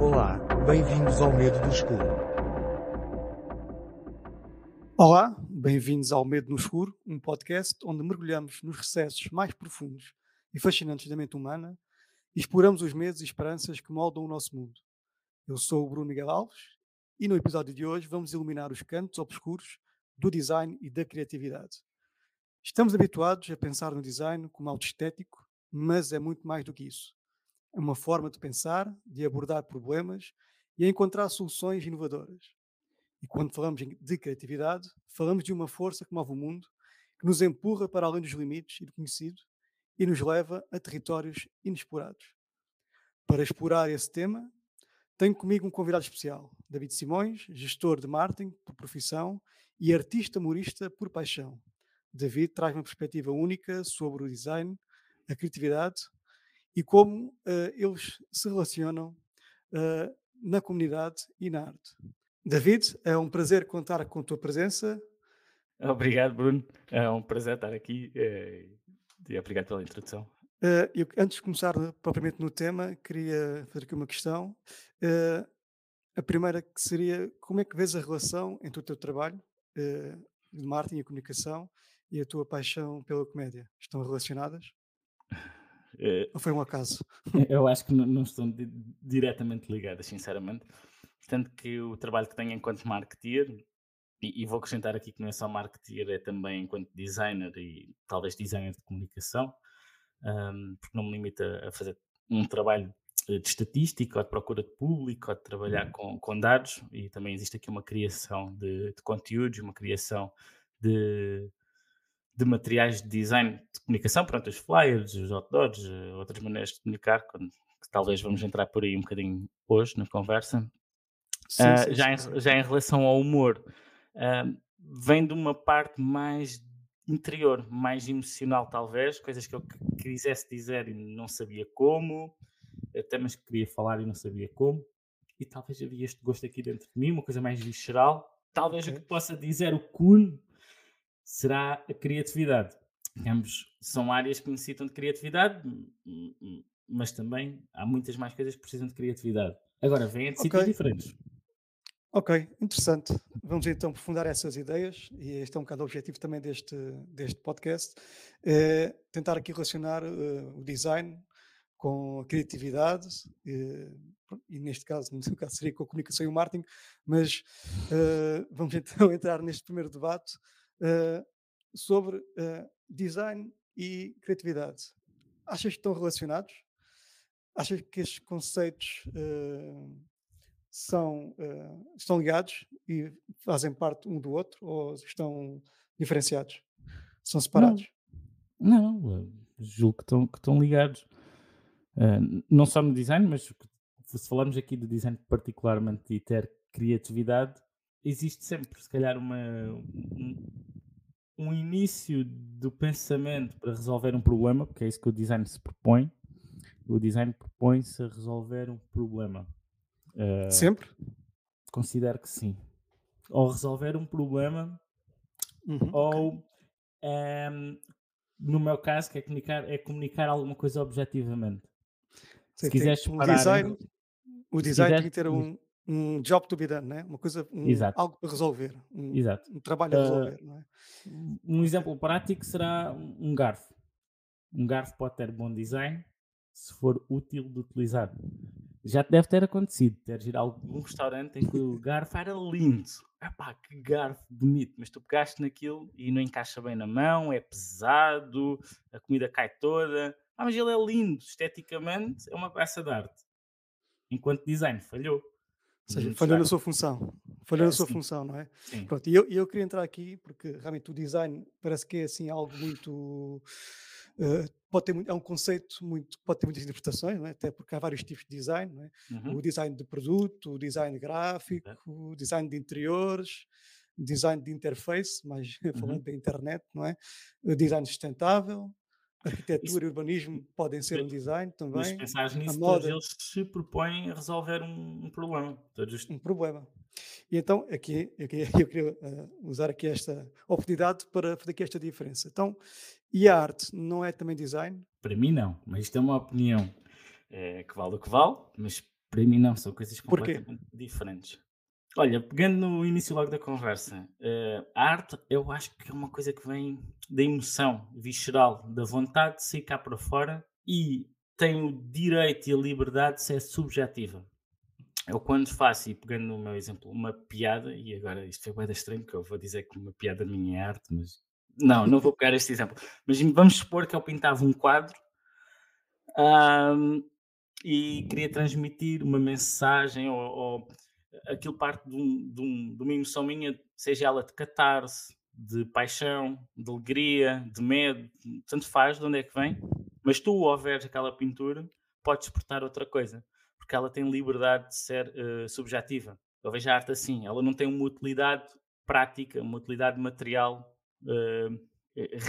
Olá, bem-vindos ao Medo do Escuro. Olá, bem-vindos ao Medo no Escuro, um podcast onde mergulhamos nos recessos mais profundos e fascinantes da mente humana e exploramos os medos e esperanças que moldam o nosso mundo. Eu sou o Bruno Miguel Alves e no episódio de hoje vamos iluminar os cantos obscuros do design e da criatividade. Estamos habituados a pensar no design como algo estético, mas é muito mais do que isso. É uma forma de pensar, de abordar problemas e a encontrar soluções inovadoras. E quando falamos de criatividade, falamos de uma força que move o mundo, que nos empurra para além dos limites e do conhecido e nos leva a territórios inexplorados. Para explorar esse tema, tenho comigo um convidado especial, David Simões, gestor de marketing por profissão e artista humorista por paixão. David traz uma perspectiva única sobre o design, a criatividade e como uh, eles se relacionam uh, na comunidade e na arte. David, é um prazer contar com a tua presença. Obrigado, Bruno. É um prazer estar aqui eh, e obrigado pela introdução. Uh, eu, antes de começar propriamente no tema, queria fazer aqui uma questão. Uh, a primeira que seria, como é que vês a relação entre o teu trabalho uh, de marketing e comunicação e a tua paixão pela comédia? Estão relacionadas? Uh, Ou foi um acaso? Eu acho que não, estão di diretamente ligadas, sinceramente. Tanto que o trabalho que tenho enquanto marketeer, e, e, vou acrescentar aqui que não é só marketeer, é também enquanto designer e talvez designer de comunicação, um, porque não me limita a fazer um trabalho de estatística ou de procura de público ou de trabalhar uhum. com, com dados e também existe aqui uma criação de, de conteúdos, uma criação de, de materiais de design de comunicação, pronto, os flyers, os outdoors, eh, outras maneiras de comunicar, quando, que talvez vamos entrar por aí um bocadinho hoje na conversa. Sim, uh, sim, já, sim. Em, já em relação ao humor, uh, vem de uma parte mais interior, mais emocional talvez, coisas que eu quisesse dizer e não sabia como, até mas queria falar e não sabia como, e talvez havia este gosto aqui dentro de mim, uma coisa mais visceral. Talvez okay. o que possa dizer o Kuhn será a criatividade. Ambos são áreas que necessitam de criatividade, mas também há muitas mais coisas que precisam de criatividade. Agora, vêm de okay. sítios diferentes. Ok, interessante. Vamos então aprofundar essas ideias, e este é um bocado o objetivo também deste, deste podcast, é tentar aqui relacionar uh, o design com a criatividade, uh, e neste caso, no caso seria com a comunicação e o marketing, mas uh, vamos então entrar neste primeiro debate uh, sobre uh, design e criatividade. Achas que estão relacionados? Achas que estes conceitos uh, são, estão ligados e fazem parte um do outro ou estão diferenciados? São separados? Não, não julgo que estão, que estão ligados. não só no design, mas se falamos aqui de design particularmente de ter criatividade, existe sempre, se calhar, uma, um, um início do pensamento para resolver um problema, porque é isso que o design se propõe. O design propõe-se a resolver um problema. Uh, sempre? Considero que sim. Ou resolver um problema, uhum, ou, okay. um, ehm, no meu caso, que é comunicar, é comunicar alguma coisa objetivamente. se quiseres um design, o design tem que ter um, um job to be done, né? uma coisa, um, algo para resolver, um, um trabalho a resolver. Uh, não é? Um exemplo prático será um garfo. Um garfo pode ter bom design se for útil de utilizar. Já te deve ter acontecido, teres ir a algum restaurante em que o garfo era lindo. Epá, que garfo bonito, mas tu pegaste naquilo e não encaixa bem na mão, é pesado, a comida cai toda. Ah, mas ele é lindo, esteticamente é uma peça de arte. Enquanto design falhou. Ou seja, falhou na sua função. Falhou é, na sua sim. função, não é? Sim. Pronto, e eu, eu queria entrar aqui porque realmente o design parece que é assim algo muito. Uh, pode ter muito, é um conceito muito pode ter muitas interpretações, não é? até porque há vários tipos de design, não é? Uhum. o design de produto, o design gráfico, uhum. o design de interiores, design de interface, mas falando uhum. da internet, não é? O design sustentável, Arquitetura e urbanismo podem ser um design também. Se pensares nisso, moda, todos eles se propõem a resolver um, um problema. Todos... Um problema. E então, aqui, aqui eu queria uh, usar aqui esta oportunidade para fazer aqui esta diferença. Então, e a arte não é também design? Para mim não, mas isto é uma opinião é, que vale o que vale, mas Para mim não, são coisas Porquê? completamente diferentes. Olha, pegando no início logo da conversa, eh, a arte eu acho que é uma coisa que vem da emoção visceral, da vontade de sair cá para fora e tem o direito e a liberdade de ser subjetiva. Eu quando faço, e pegando no meu exemplo, uma piada, e agora isto foi bem estranho, que eu vou dizer que uma piada minha é arte, mas não, não vou pegar este exemplo. Mas vamos supor que eu pintava um quadro ahm, e queria transmitir uma mensagem ou, ou aquilo parte de, um- de um- de uma emoção minha, seja ela de catarse, de paixão, de alegria, de medo, tanto faz de onde é que vem, mas tu, ao veres aquela pintura, podes despertar outra coisa, porque ela tem liberdade de ser eh, subjetiva. Eu vejo a arte assim, ela não tem uma utilidade prática, uma utilidade material eh,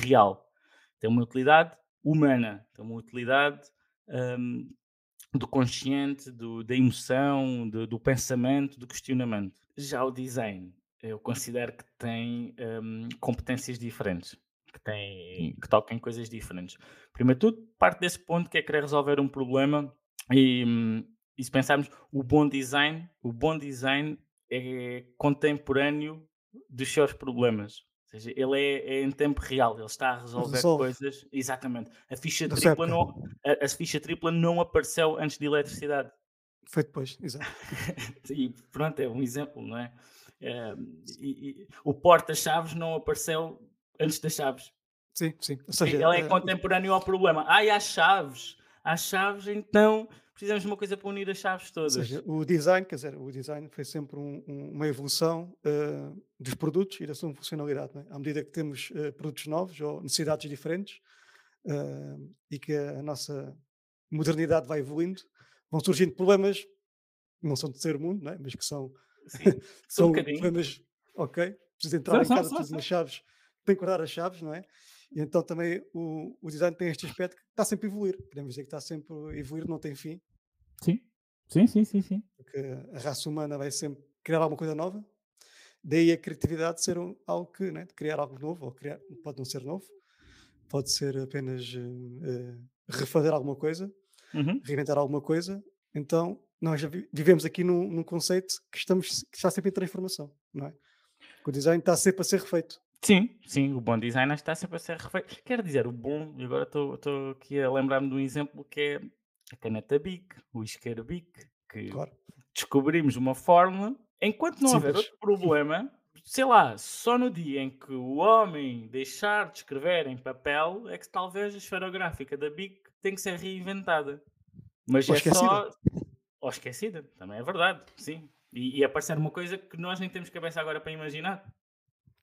real. Tem uma utilidade humana, tem uma utilidade hum, do consciente, do- da emoção, do, do pensamento, do questionamento. Já o design, eu considero que tem hum, competências diferentes, que, tem, que tocam em coisas diferentes. Primeiro tudo, parte desse ponto que é querer resolver um problema e, hum, e se pensarmos o bom design, o bom design é contemporâneo dos seus problemas. Ou seja, ele é, é em tempo real, ele está a resolver Resolve. coisas. Exatamente. A ficha sua tripla não, a, a ficha tripla não apareceu antes de eletricidade. Foi depois, exato. E pronto, é um exemplo, não é? Eh, e- e o porta-chaves não apareceu antes das chaves. Sim, sim. Ou seja, Ele é eh, contemporâneo ao problema. Ai, há chaves. Há chaves, então precisamos de uma coisa para unir as chaves Ou todas. seja, o design, quer dizer, o design foi sempre um- um- uma evolução eh, dos produtos e da sua funcionalidade. é? À medida que temos eh, produtos novos ou necessidades diferentes eh, e que a nossa modernidade vai evoluindo, vão surgindo problemas que não são de ser mundo, não é? mas que são, Sim, são bocadinho. problemas, ok, preciso entrar em casa, são, preciso são. nas chaves, tem que guardar as chaves, não é? E então também o, o design tem este aspecto que está sempre a evoluir. Podemos dizer que está sempre a evoluir, não tem fim sim, sim, sim, sim, sim. porque a raça humana vai sempre criar alguma coisa nova. Daí a criatividade ser um- algo que, né, de criar algo novo, ou criar, pode não ser novo, pode ser apenas eh, refazer alguma coisa, Uhum. reinventar alguma coisa. Então, nós vivemos aqui num, num conceito que, estamos, que está sempre em transformação, não é? O design está sempre a ser refeito. Sim, sim, o bom design está sempre a ser refeito. Quero dizer, o bom, e agora estou aqui a lembrar-me de um exemplo que é a caneta Bic, o isqueiro Bic, que Claro. descobrimos uma fórmula, enquanto não houver outro problema, sei lá, só no dia em que o homem deixar de escrever em papel é que talvez a esferográfica da Bic tem que ser reinventada. Mas Ou é só... esquecida. Ou esquecida, também é verdade, sim. E, e aparecer uma coisa que nós nem temos cabeça agora para imaginar.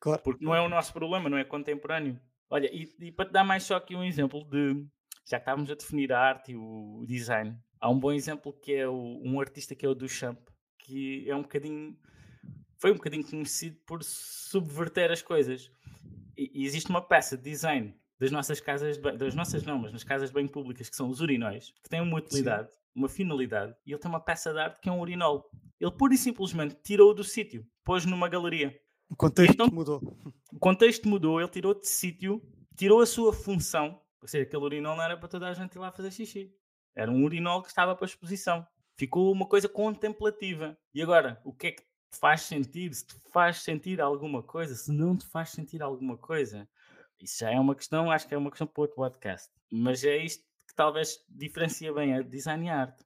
Claro. Porque não é o nosso problema, não é contemporâneo. Olha, e, e para te dar mais só aqui um exemplo de. Já que estávamos a definir a arte e o design, há um bom exemplo que é o- um artista que é o Duchamp, que é um bocadinho. Foi um bocadinho conhecido por subverter as coisas. E, e existe uma peça de design das nossas casas, de das nossas não, mas nas casas banho públicas, que são os urinóis, que têm uma utilidade, uma finalidade, e ele tem uma peça de arte que é um urinol. Ele pura e simplesmente tirou-o do sítio, pôs numa galeria. O contexto Então- mudou. O contexto mudou, ele tirou de sítio, tirou a sua função, ou seja, aquele urinol não era para toda a gente ir lá fazer xixi. Era um urinol que estava para exposição. Ficou uma coisa contemplativa. E agora, o que é que te faz sentir? Se te faz sentir alguma coisa, se não te faz sentir alguma coisa, isso já é uma questão, acho que é uma questão para outro podcast. Mas é isto que talvez diferencia bem a design e a arte.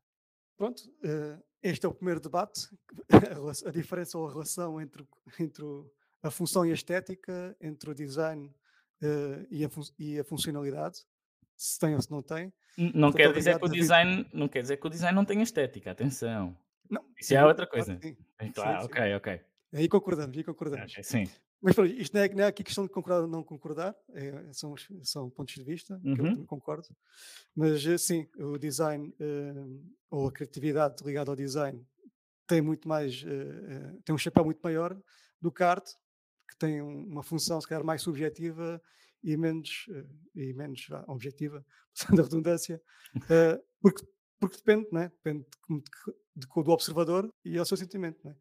Pronto, eh, este é o primeiro debate, a, diferença ou a relação entre, entre a função e a estética, entre o design eh, e, a e a funcionalidade, se tem ou se não tem. Não Muito quer dizer que o design, não quer dizer que o design não tenha estética, atenção. Não, Isso é sim, outra claro coisa. sim. É Claro, sim. ok, ok. Aí concordamos, aí concordamos. Sim. Mas pronto, isto não é, não é aqui questão de concordar ou não concordar, é- são, são pontos de vista, que eu Uhum. também concordo. Mas eh, sim, o design eh, ou a criatividade ligada ao design tem muito mais, eh, tem um chapéu muito maior do que a arte, que tem um- uma função se calhar mais subjetiva e menos, eh, e menos objetiva, passando a redundância, porque, porque depende, não é? depende de de- do observador e ao seu sentimento. não é?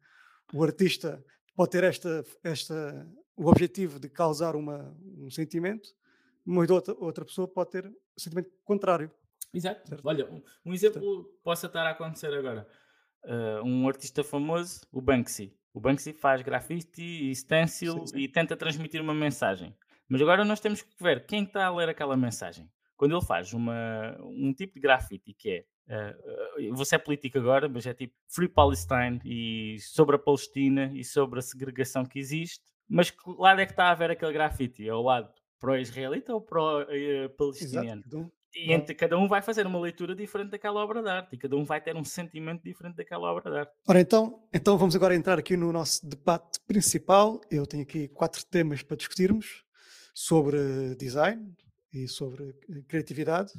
O artista pode ter esta, esta, o objetivo de causar uma, um sentimento, mas outra, outra pessoa pode ter o sentimento contrário. Exato. Certo. Olha, um, um exemplo possa estar a acontecer agora. uh, um artista famoso, o Banksy. O Banksy faz grafite e stencil Sim, sim. e tenta transmitir uma mensagem. Mas agora nós temos que ver quem está a ler aquela mensagem. Quando ele faz uma, um tipo de grafite que é, uh, uh, vou ser político agora, mas é tipo Free Palestine e sobre a Palestina e sobre a segregação que existe, mas que lado é que está a ver aquele grafite? É o lado pró-israelita ou pró-palestiniano? E Não. entre cada um vai fazer uma leitura diferente daquela obra de arte e cada um vai ter um sentimento diferente daquela obra de arte. Ora, então, então vamos agora entrar aqui no nosso debate principal. Eu tenho aqui quatro temas para discutirmos sobre design e sobre eh, criatividade,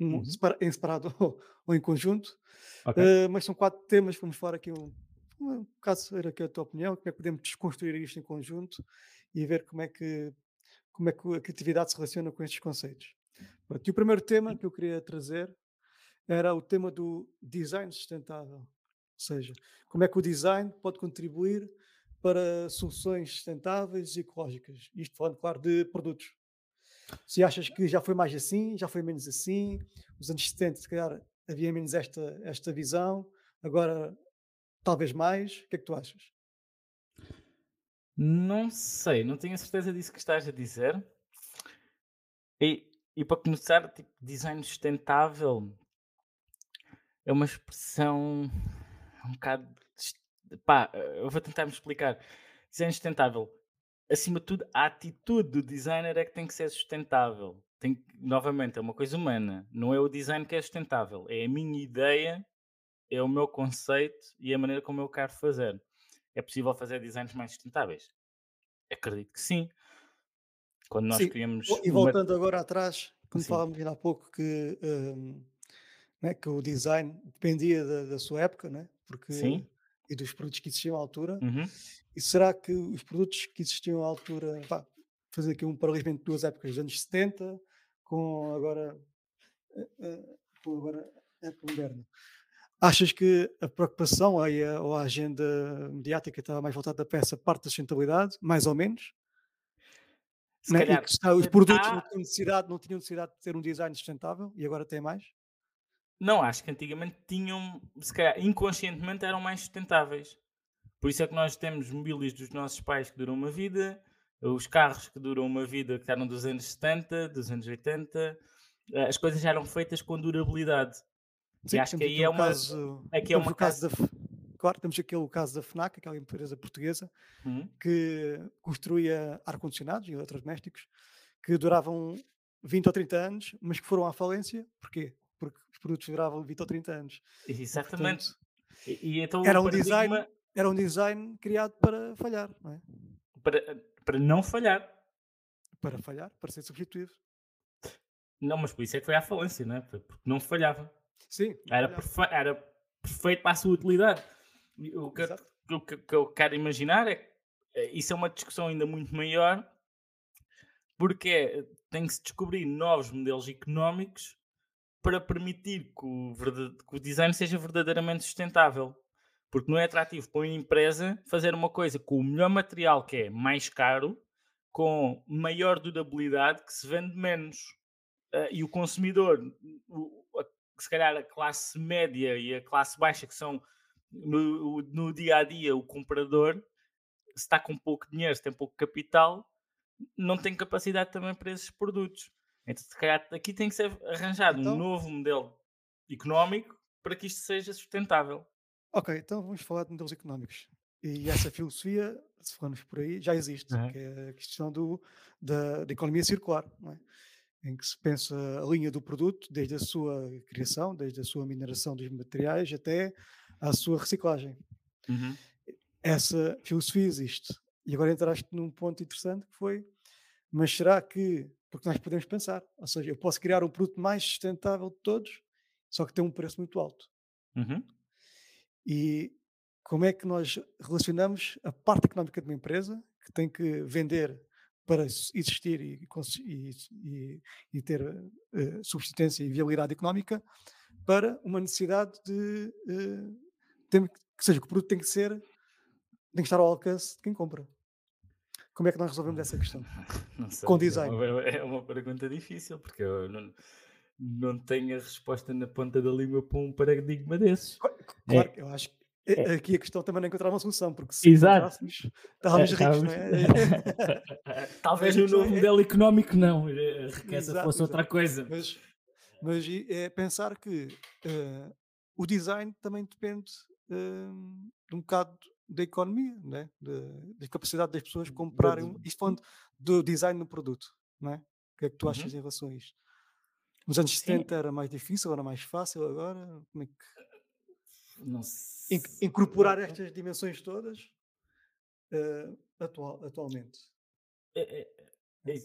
Uhum. em separado ou, ou em conjunto. Ok. Eh, mas são quatro temas, vamos falar aqui um, um caso saber aqui a tua opinião, como é que podemos desconstruir isto em conjunto e ver como é que, como é que a criatividade se relaciona com estes conceitos. Pronto, e o primeiro tema que eu queria trazer era o tema do design sustentável. Ou seja, como é que o design pode contribuir para soluções sustentáveis e ecológicas. Isto falando, claro, de produtos. Se achas que já foi mais assim, já foi menos assim, os anos 70, se calhar, havia menos esta, esta visão, agora talvez mais. O que é que tu achas? Não sei, não tenho a certeza disso que estás a dizer. E, e para começar, tipo, design sustentável é uma expressão um bocado. Pá, eu vou tentar me explicar. Design sustentável, acima de tudo, a atitude do designer é que tem que ser sustentável. Tem, que- novamente, é uma coisa humana. Não é o design que é sustentável, é a minha ideia, é o meu conceito e a maneira como eu quero fazer. É possível fazer designs mais sustentáveis? Acredito que sim. Quando nós Sim, criamos e uma- voltando agora atrás, Sim. falávamos ainda há pouco que, hum, né, que o design dependia da, da sua época, né? porque, Sim. E dos produtos que existiam à altura, Uhum. e será que os produtos que existiam à altura, pá, fazer aqui um paralelismo entre duas épocas, dos anos 70 com agora, eh, eh, com agora a época moderna. Achas que a preocupação aí a- ou a agenda mediática estava mais voltada para essa parte da sustentabilidade, mais ou menos? Se né, calhar está- os produtos não tinham, necessidade, não tinham necessidade de ter um design sustentável e agora têm mais? Não, acho que antigamente tinham, se calhar inconscientemente eram mais sustentáveis. Por isso é que nós temos mobílias dos nossos pais que duram uma vida, os carros que duram uma vida que eram dos anos 70, dos anos 80, eh, as coisas já eram feitas com durabilidade. Sim, e acho que aí é o uma. caso, aqui é uma caso da, claro, temos aqui o caso da FNAC, aquela empresa portuguesa Hum, que construía ar-condicionados e eletrodomésticos que duravam 20 ou 30 anos, mas que foram à falência. Porquê? Porque os produtos duravam 20 ou 30 anos. E, exatamente. portanto, E, e então era um design- era um design criado para falhar, não é? para, para não falhar. Para falhar, para ser substituído. Não, mas por isso é que foi à falência, não é? Porque não falhava. Sim, Era, falhava. perfe- era perfeito para a sua utilidade. O que, o que- que eu quero imaginar é que eh, isso é uma discussão ainda muito maior, porque é, tem que se descobrir novos modelos económicos para permitir que o, que o design seja verdadeiramente sustentável. Porque não é atrativo para uma empresa fazer uma coisa com o melhor material que é mais caro, com maior durabilidade que se vende menos. Ah, e o consumidor, o- a- se calhar a classe média e a classe baixa, que são no, no dia a dia o comprador, se está com pouco dinheiro, se tem pouco capital, não tem capacidade também para esses produtos. Então, se calhar, aqui tem que ser arranjado Então- um novo modelo económico para que isto seja sustentável. Ok, então vamos falar de modelos económicos. E essa filosofia, se formos por aí, já existe, Uhum. que é a questão do, da, da economia circular, é? em que se pensa a linha do produto, desde a sua criação, desde a sua mineração dos materiais até à sua reciclagem. Uhum. Essa filosofia existe. E agora entraste num ponto interessante que foi, mas será que, porque nós podemos pensar, ou seja, eu posso criar um produto mais sustentável de todos, só que tem um preço muito alto. Uhum. E como é que nós relacionamos a parte económica de uma empresa que tem que vender para existir e, e- e- ter eh, subsistência e viabilidade económica para uma necessidade de eh, tem que que seja que o produto tem que ser tem que estar ao alcance de quem compra. Como é que nós resolvemos essa questão? Não sei, Com é design. uma- É uma pergunta difícil, porque eu não, não tenho a resposta na ponta da língua para um paradigma desses. Qu- Claro, É, eu acho que eh, é, aqui a questão também não é encontrar uma solução, porque se exato. encontrássemos, É, estávamos ricos, não estávamos. é? Talvez no novo é, modelo económico não, a riqueza exato, fosse outra coisa. Mas, mas é pensar que eh, o design também depende hum, de um bocado da economia, né? Da da capacidade das pessoas Da- comprarem. Isto falando do design do produto, não é? O que é que tu achas Uhum. em relação a isto? Nos anos Sim, 70 era mais difícil, era mais fácil agora? Como é que não in- incorporar estas dimensões todas eh, atual, atualmente? É- é- é-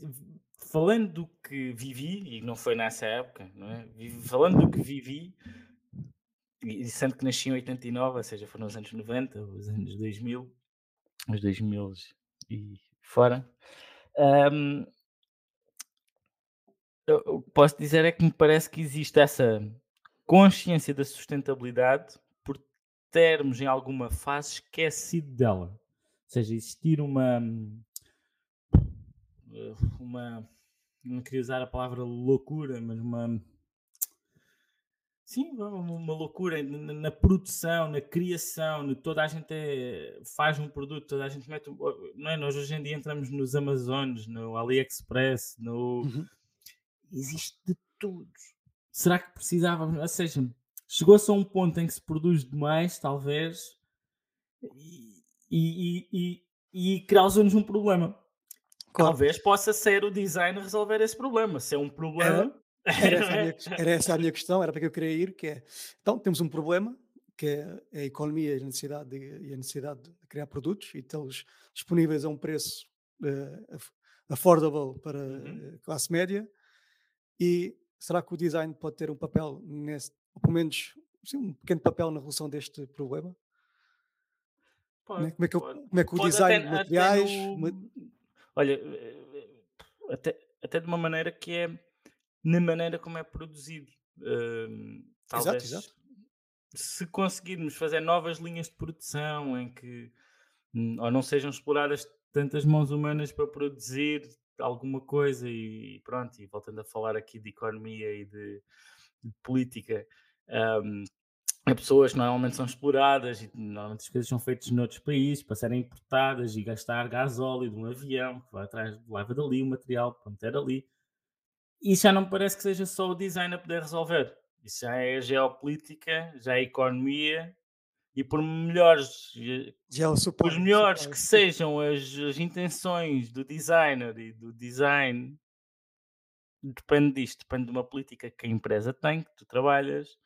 Falando do que vivi, e não foi nessa época, não é? Falando do que vivi, e sendo que nasci em 89, ou seja, foram os anos 90, os anos 2000, os 2000 e fora, eu- o que posso dizer é que me parece que existe essa consciência da sustentabilidade por termos em alguma fase esquecido dela. Ou seja, existir uma, eh, uma não queria usar a palavra loucura, mas uma sim, uma uma loucura na, produção, na criação, toda a gente é- faz um produto, toda a gente mete, um- não é? Nós hoje em dia entramos nos Amazones, no AliExpress, no Uhum. existe de tudo. Será que precisávamos? Ou seja, chegou-se a um ponto em que se produz demais, talvez, e, e, e, e, causa-nos um problema. Claro. Talvez possa ser o design resolver esse problema. Se é um problema. Era essa, a minha, era essa a minha questão, era para que eu queria ir, que é, então temos um problema, que é a economia e a necessidade de, e a necessidade de criar produtos e tê-los disponíveis a um preço eh, af- affordable para Uhum. a classe média, e será que o design pode ter um papel nesse, ou pelo menos sim, um pequeno papel na resolução deste problema? né? Pode, Como, é que, eu- como é que o design de materiais... no. Olha, eh, até, até de uma maneira que é na maneira como é produzido. Exato, talvez exato. se conseguirmos fazer novas linhas de produção em que hum, ou não sejam exploradas tantas mãos humanas para produzir alguma coisa e pronto, e voltando a falar aqui de economia e de, de política, hum, há pessoas que normalmente são exploradas e normalmente as coisas são feitas noutros países para serem importadas e gastar gasóleo de um avião que vai atrás, leva dali o material para meter ali. Isso já não me parece que seja só o design a poder resolver. Isso já é geopolítica, já é economia e por melhores eh, é o por supply, melhores que sejam as, as intenções do designer e do design, depende disto, depende de uma política que a empresa tem, que tu trabalhas,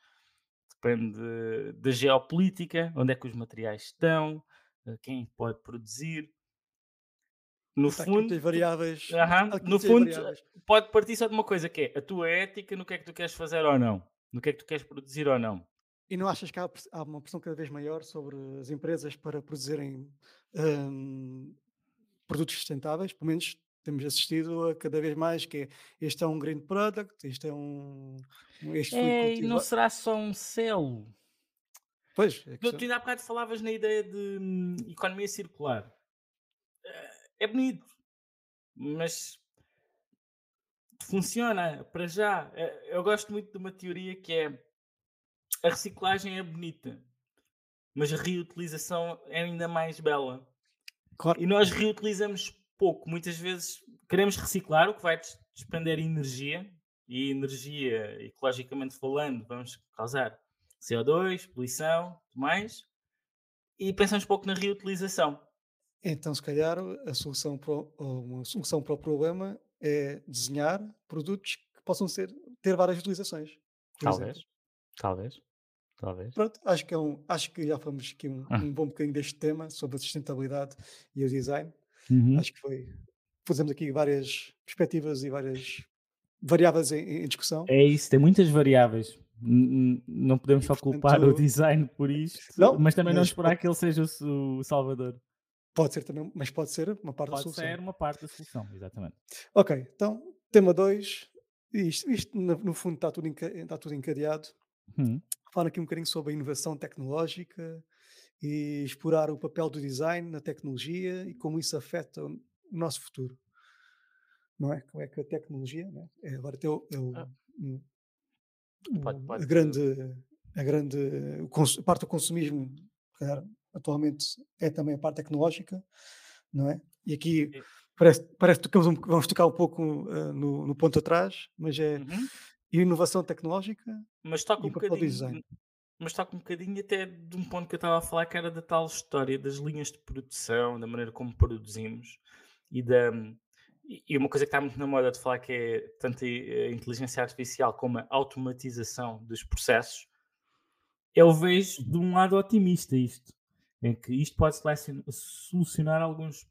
depende da geopolítica, onde é que os materiais estão, eh, quem pode produzir. No fundo, tu- variáveis. há aqui no fundo variáveis. pode partir só de uma coisa que é a tua ética no que é que tu queres fazer ou não, no que é que tu queres produzir ou não. E não achas que há, há uma pressão cada vez maior sobre as empresas para produzirem hum, produtos sustentáveis? Pelo menos temos assistido a cada vez mais que é, este é um green product, este é um... um- Este É, e não será só um selo. Pois, é Tu, tu ainda há bocado falavas na ideia de hum, economia circular. É bonito, mas funciona para já. Eh, Eu gosto muito de uma teoria que é a reciclagem é bonita, mas a reutilização é ainda mais bela. claro, E nós reutilizamos pouco. Muitas vezes queremos reciclar, o que vai des- despender energia, e energia, ecologicamente falando, vamos causar CO2, poluição, tudo mais, e pensamos pouco na reutilização. Então se calhar a solução para, uma solução para o problema é desenhar produtos que possam ser, ter várias utilizações. por exemplo. Talvez, talvez, talvez. Pronto, acho que, é um, acho que já fomos aqui um, Ah. um bom bocadinho deste tema sobre a sustentabilidade e o design. Uhum. Acho que foi. Fizemos aqui várias perspectivas e várias variáveis em, em discussão. É isso, tem muitas variáveis. N- n- Não podemos só culpar o design por isto, Não, mas também não mas esperar pode- que ele seja o o salvador. Pode ser também, mas pode ser uma parte da Pode solução. ser uma parte da solução, exatamente. Ok, então, tema 2. Isto, isto no, fundo está tudo, está tudo encadeado. Uhum. Falar aqui um bocadinho sobre a inovação tecnológica e explorar o papel do design na tecnologia e como isso afeta o nosso futuro. Não é? Como é que a tecnologia, né? é, agora tem o, é o- Ah. um- Pode- pode- a grande a grande a parte do consumismo, calhar, atualmente é também a parte tecnológica, não é? E aqui parece, parece que tocamos um, vamos tocar um pouco eh, no, no ponto atrás, mas é Uhum. inovação tecnológica Mas toca e um papel do design. bocadinho, mas toca um bocadinho até de um ponto que eu estava a falar, que era da tal história das linhas de produção, da maneira como produzimos e da. E uma coisa que está muito na moda de falar que é tanto a inteligência artificial como a automatização dos processos, eu vejo de um lado otimista isto, em que isto pode solucionar alguns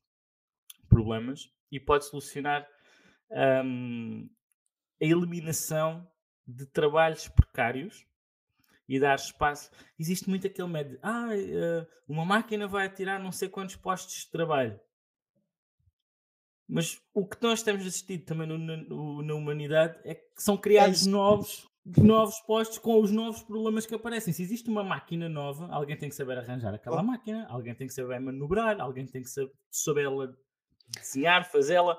problemas e pode solucionar hum, a eliminação de trabalhos precários e dar espaço. Existe muito aquele medo de ah, uma máquina vai tirar não sei quantos postos de trabalho. Mas o que nós temos assistido também no- na, no- na humanidade é que são criados isso. novos, novos postos com os novos problemas que aparecem. Se existe uma máquina nova, alguém tem que saber arranjar aquela Claro. máquina, alguém tem que saber manobrar, alguém tem que saber, ela desenhar, fazê-la.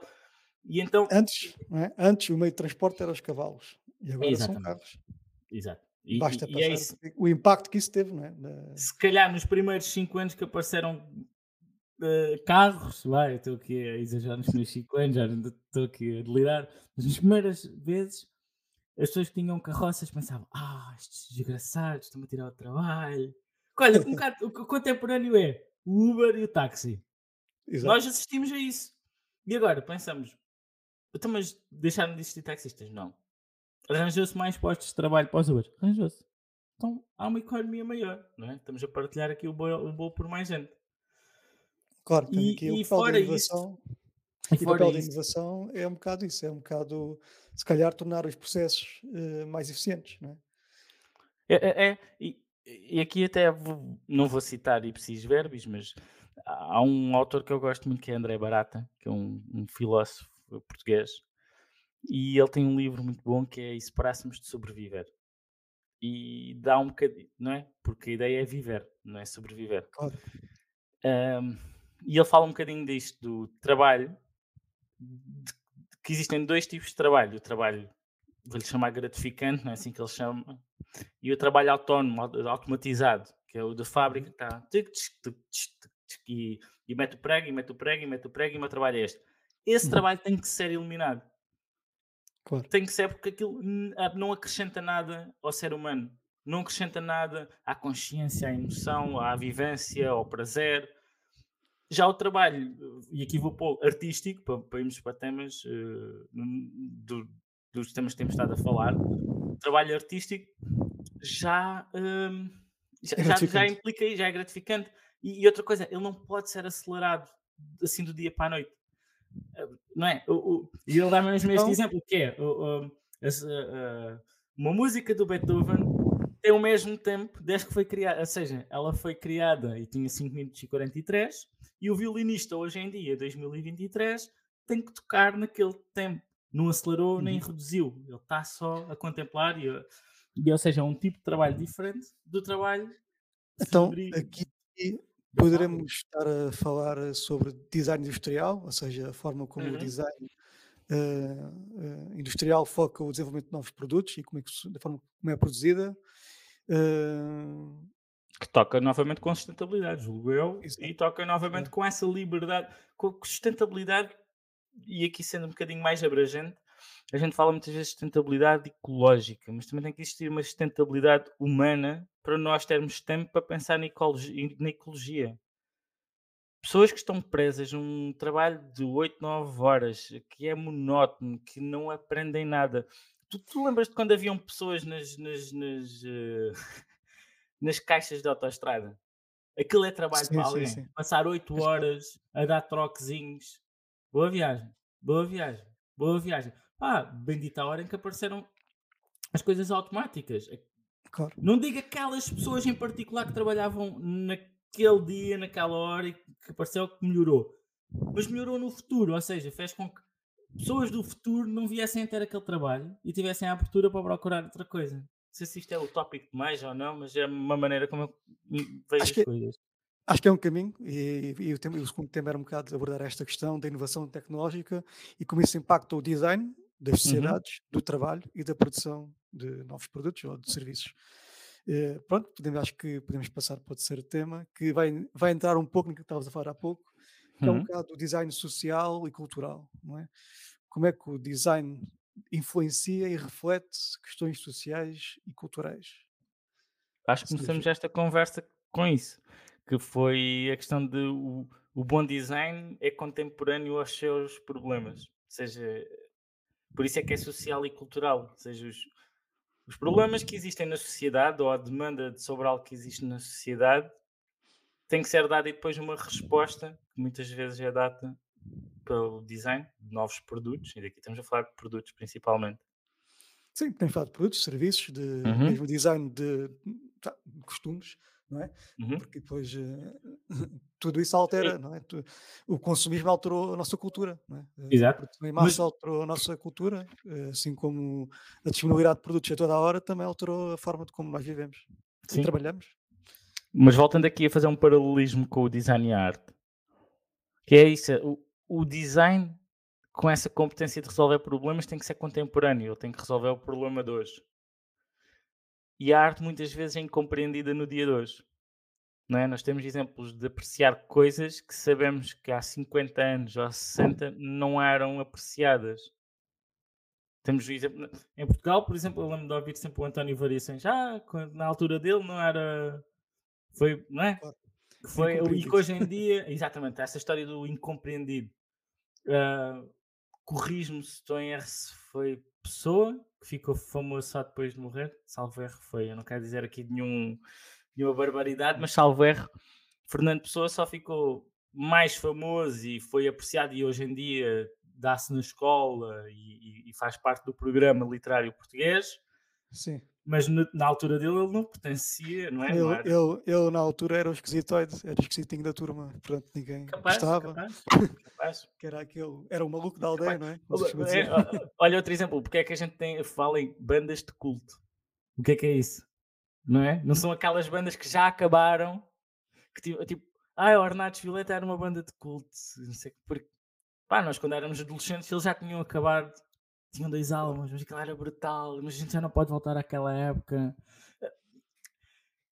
E então, Antes, é? Antes o meio de transporte eram os cavalos e agora são Exatamente. carros. exato. E, Basta e- e é o impacto que isso teve, não é? Se calhar nos primeiros 5 anos que apareceram eh, carros, vai, eu estou aqui a exagerar nos primeiros 5 anos, já estou aqui a delirar, mas nas primeiras vezes as pessoas que tinham carroças pensavam, ah, estes desgraçados estão-me a tirar o trabalho. Olha, um bocado, o co- contemporâneo é o Uber e o táxi. Exato. Nós assistimos a isso. E agora pensamos, então, mas deixaram de existir taxistas? Não. Arranjou-se mais postos de trabalho para os Uber? Arranjou-se. Então há uma economia maior, não é? Estamos a partilhar aqui o bolo, o bolo por mais gente. Claro, E- aqui e fora isso-. E o papel da inovação é um bocado isso, é um bocado, se calhar, tornar os processos eh, mais eficientes, não é? É, é- é, e, e aqui até vou- não vou citar ipsis verbis, mas há um autor que eu gosto muito que é André Barata, que é um, um filósofo português, e ele tem um livro muito bom que é E se parássemos de sobreviver. E dá um bocadinho, não é? Porque a ideia é viver, não é sobreviver. Claro. Ahm, e ele fala um bocadinho disto, do trabalho, de- que existem dois tipos de trabalho. O trabalho, vou-lhe chamar gratificante, não é assim que ele chama, e o trabalho autónomo, au- automatizado, que é o da fábrica, que está tic, tic, tic, e, e mete o prego, e mete o prego, e mete o prego, e o meu trabalho é este. Esse Uhum. trabalho tem que ser eliminado. Claro. Tem que ser porque aquilo não acrescenta nada ao ser humano. Não acrescenta nada à consciência, à emoção, à vivência, ao prazer. Já o trabalho, e aqui vou pôr artístico, para, para irmos para temas eh, do- dos temas que temos estado a falar, o trabalho artístico já, hum, já, É já- já implica, já é gratificante. E, e outra coisa, ele não pode ser acelerado assim do dia para a noite. Eh, Não é? E ele dá mesmo este Então- exemplo, que é o- o- esse, eh, uma música do Beethoven tem o mesmo tempo desde que foi criada, ou seja, ela foi criada e tinha 5 minutos e 43 e o violinista hoje em dia, 2023, tem que tocar naquele tempo. Não acelerou nem Uhum. reduziu. Ele está só a contemplar e, e, ou seja, é um tipo de trabalho diferente do trabalho Então, fibri- aqui poderemos estar a falar sobre design industrial, ou seja, a forma como Uhum. o design eh, industrial foca o desenvolvimento de novos produtos e como é que, da forma como é produzida. Que toca novamente com sustentabilidade, julgo eu, Exato. e toca novamente com essa liberdade, com com sustentabilidade, e aqui sendo um bocadinho mais abrangente, a gente fala muitas vezes de sustentabilidade ecológica, mas também tem que existir uma sustentabilidade humana para nós termos tempo para pensar na ecologia. Na ecologia. Pessoas que estão presas num trabalho de 8, 9 horas, que é monótono, que não aprendem nada. Tu, tu lembras de quando haviam pessoas nas, nas, nas, eh, nas caixas de autoestrada? Aquilo é trabalho Sim, para sim, alguém. sim. Passar 8 horas a dar troquezinhos. Boa viagem, boa viagem, boa viagem. Pá, bendita a hora em que apareceram as coisas automáticas. claro. Não diga aquelas pessoas em particular que trabalhavam naquele dia, naquela hora e que pareceu que melhorou. Mas melhorou no futuro, ou seja, fez com que pessoas do futuro não viessem a ter aquele trabalho e tivessem a abertura para procurar outra coisa. Não sei se isto é utópico demais ou não, mas é uma maneira como eu vejo Acho as que- coisas. Acho que é um caminho e, e o, tema, o segundo tema era um bocado abordar esta questão da inovação tecnológica e como isso impacta o design das sociedades, do trabalho e da produção de novos produtos ou de serviços. Eh, pronto, podemos, acho que podemos passar para o terceiro tema, que vai, vai entrar um pouco no que estavas a falar há pouco, que é um Uhum. bocado do design social e cultural, não é? Como é que o design influencia e reflete questões sociais e culturais? Acho que começamos esta conversa com isso, que foi a questão de o, o bom design é contemporâneo aos seus problemas. Ou seja, por isso é que é social e cultural. Ou seja, os, os problemas que existem na sociedade ou a demanda de sobre algo que existe na sociedade tem que ser dada e depois uma resposta que muitas vezes é dada pelo design de novos produtos, e daqui estamos a falar de produtos principalmente. Sim, temos falado de produtos, serviços, de Uhum. mesmo design de, tá, costumes, não é? Uhum. Porque depois eh, tudo isso altera, não é? O consumismo alterou a nossa cultura, não é? Eh, Exato. A produção em Mas- massa alterou a nossa cultura, eh, assim como a disponibilidade de produtos a toda a hora também alterou a forma de como nós vivemos e Sim. trabalhamos. Mas voltando aqui a fazer um paralelismo com o design e a arte, que é isso, o, o design com essa competência de resolver problemas tem que ser contemporâneo, ele tem que resolver o problema de hoje. E a arte muitas vezes é incompreendida no dia de hoje. Não é? Nós temos exemplos de apreciar coisas que sabemos que há 50 anos ou 60 não eram apreciadas. Temos exemplo, em Portugal, por exemplo, eu lembro de ouvir sempre o António Variações. Ah, na altura dele não era. Foi, não é? Que foi, e que hoje em dia, exatamente, essa história do incompreendido. Ah, Corrijo-me se estou em erro, se foi Pessoa, que ficou famoso só depois de morrer, salvo erro foi, eu não quero dizer aqui nenhum, nenhuma barbaridade, mas salvo erro, Fernando Pessoa só ficou mais famoso e foi apreciado e hoje em dia dá-se na escola e- e faz parte do programa literário português, Sim. Mas na, na altura dele ele não pertencia, não é? Não Ele, era- ele, ele, na altura era o esquisitoide, era o esquisitinho da turma, portanto ninguém capaz, gostava, capaz, capaz. que era aquele, era o maluco da aldeia, não é? É, ó, olha outro exemplo, porque é que a gente tem, fala em bandas de culto? O que é que é isso? Não é? Não são aquelas bandas que já acabaram, que tipo, tipo ah, Ornatos Violeta era uma banda de culto, não sei, porque, pá, nós quando éramos adolescentes eles já tinham acabado, tinham dois álbuns, mas aquilo era brutal, mas a gente já não pode voltar àquela época.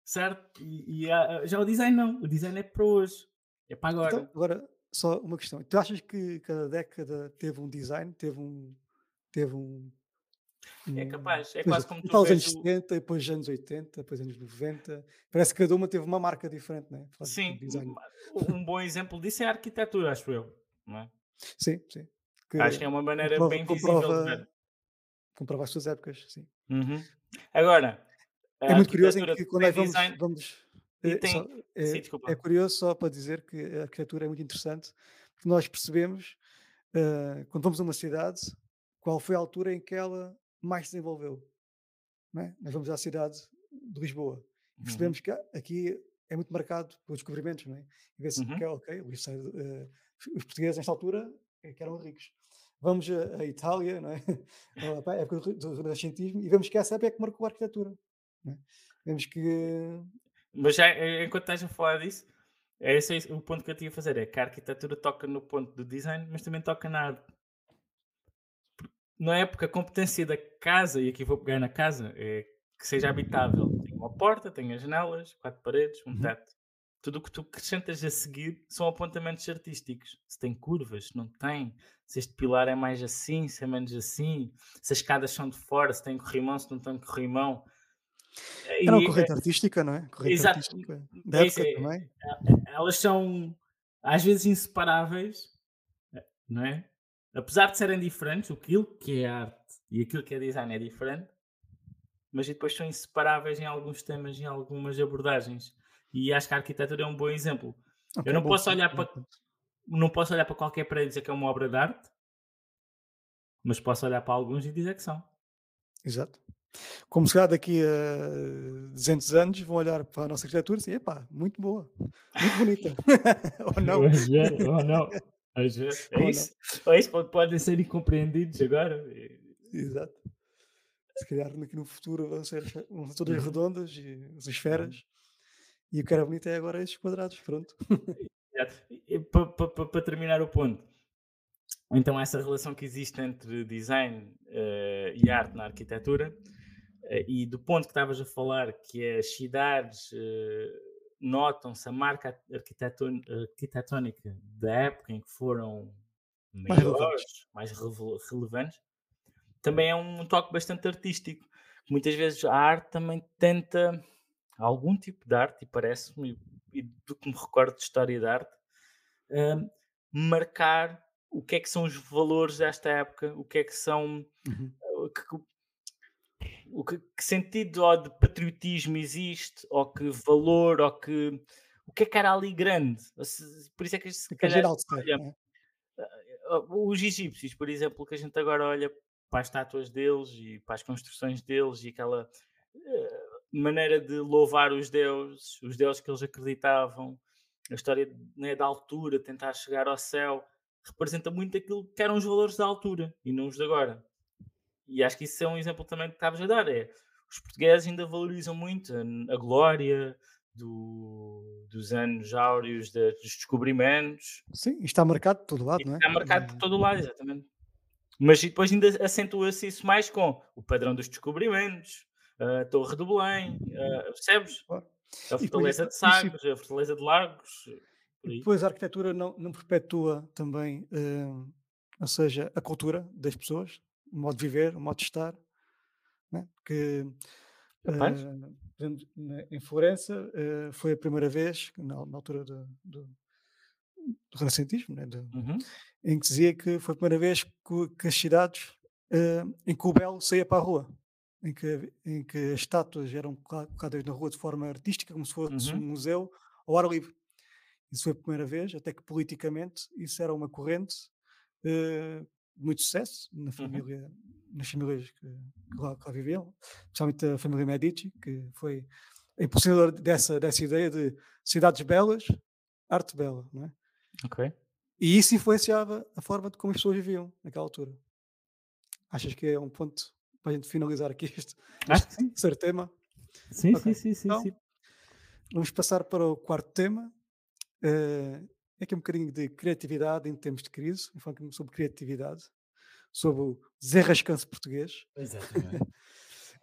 Certo? E, e há- já o design não, o design é para hoje, é para agora. Então, agora, só uma questão. Tu achas que cada década teve um design, teve um. Teve um, É capaz, é quase como tu vês anos o- 70, depois anos 80, depois anos 90. Parece que cada uma teve uma marca diferente, não é? Sim, um um bom exemplo disso é a arquitetura, acho eu. Não é? Sim, sim. Que Acho que é uma maneira comprova- bem visível de comprova- ver. comprova as suas épocas, sim. Uhum. Agora, É muito curioso em arquitetura que quando tem vamos. design- vamos é, tem- só- é- Sim, é curioso só para dizer que a arquitetura é muito interessante, porque nós percebemos, eh, quando vamos a uma cidade, qual foi a altura em que ela mais se desenvolveu. É? Nós vamos à cidade de Lisboa e Uhum. percebemos que aqui é muito marcado pelos descobrimentos, não é? E vê-se Uhum. que é ok, os portugueses nesta altura é que eram ricos. Vamos a Itália, não é? A época do, renascentismo e vemos que essa época é que marcou a arquitetura. é? Vemos que Mas já, eh, enquanto estás a falar disso, é esse o ponto que eu tinha a fazer: é que a arquitetura toca no ponto do design, mas também toca na arte. Não é porque a competência da casa, e aqui vou pegar na casa, é que seja habitável. Tem uma porta, tem as janelas, quatro paredes, um Uhum. teto. Tudo o que tu acrescentas a seguir são apontamentos artísticos. Se tem curvas, se não tem, se este pilar é mais assim, se é menos assim, se as escadas são de fora, se tem corrimão, se não tem corrimão. era uma E, corrente artística, não é? Corrente exato. artística da É isso, época é- também. elas são às vezes inseparáveis, não é? Apesar de serem diferentes, aquilo que é arte e aquilo que é design é diferente, mas depois são inseparáveis em alguns temas, em algumas abordagens. E acho que a arquitetura é um bom exemplo. Ok, não bom posso olhar para-. Não posso olhar para qualquer parede e dizer que é uma obra de arte, mas posso olhar para alguns e dizer que são. Exato. Como se calhar daqui a 200 anos vão olhar para a nossa arquitetura e dizer, epá, muito boa, muito bonita. Ou não. Ver, ou não. Ou É não. isso. Ou isso pode- podem ser incompreendidos agora. Exato. Se calhar aqui no futuro vão ser, vão ser todas Uhum. redondas e as esferas. E o que era bonito é agora estes quadrados, pronto. Para terminar o ponto, então essa relação que existe entre design eh, e arte na arquitetura Eh, e do ponto que estavas a falar, que as cidades uh, notam-se a marca arquitetónica da época em que foram mais, mais relevantes, também é um toque bastante artístico. Muitas vezes a arte também tenta algum tipo de arte, e parece-me, e do que me recordo de história de arte, uh, marcar o que é que são os valores desta época, o que é que são. Uhum. O que, o que, que, sentido ou de patriotismo existe, ou que valor, ou que o que é que era ali grande. Por isso é que se calhar, olha, é? os egípcios, por exemplo, que a gente agora olha para as estátuas deles e para as construções deles e aquela uh, maneira de louvar os deuses, os deuses que eles acreditavam, a história né, da altura, tentar chegar ao céu, representa muito aquilo que eram os valores da altura e não os de agora. E acho que isso é um exemplo também que estavas a dar. É, os portugueses ainda valorizam muito a, a glória do, dos anos áureos de, dos descobrimentos. Sim, está marcado de todo lado, não é? Está marcado de todo lado, exatamente. Mas depois ainda acentua-se isso mais com o padrão dos descobrimentos, a Torre do Belém, uh, percebes? A Fortaleza de Sagres, a Fortaleza de Lagos. E depois a arquitetura não, não perpetua também, uh, ou seja, a cultura das pessoas, o modo de viver, o modo de estar, né? que uh, em Florença uh, foi a primeira vez, na, na altura do, do, do renascentismo, né? de, uhum. em que dizia que foi a primeira vez que, que as cidades em que o belo saía para a rua em que, em que as estátuas eram colocadas na rua de forma artística, como se fosse uhum. um museu ao ar livre. Isso foi a primeira vez, até que politicamente isso era uma corrente uh, muito sucesso na uhum. família, uhum. nas famílias que, que, lá, que, lá, viviam, especialmente a família Medici, que foi a impulsionadora dessa, dessa ideia de cidades belas, arte bela, não é? Ok. E isso influenciava a forma de como as pessoas viviam naquela altura. Achas que é um ponto para a gente finalizar aqui este, este terceiro tema. Sim, okay. sim, sim, então, sim, Vamos passar para o quarto tema. Uh, é aqui um bocadinho de criatividade em tempos de crise. Vamos falar sobre criatividade, sobre o desenrascanço português. Exatamente. uh,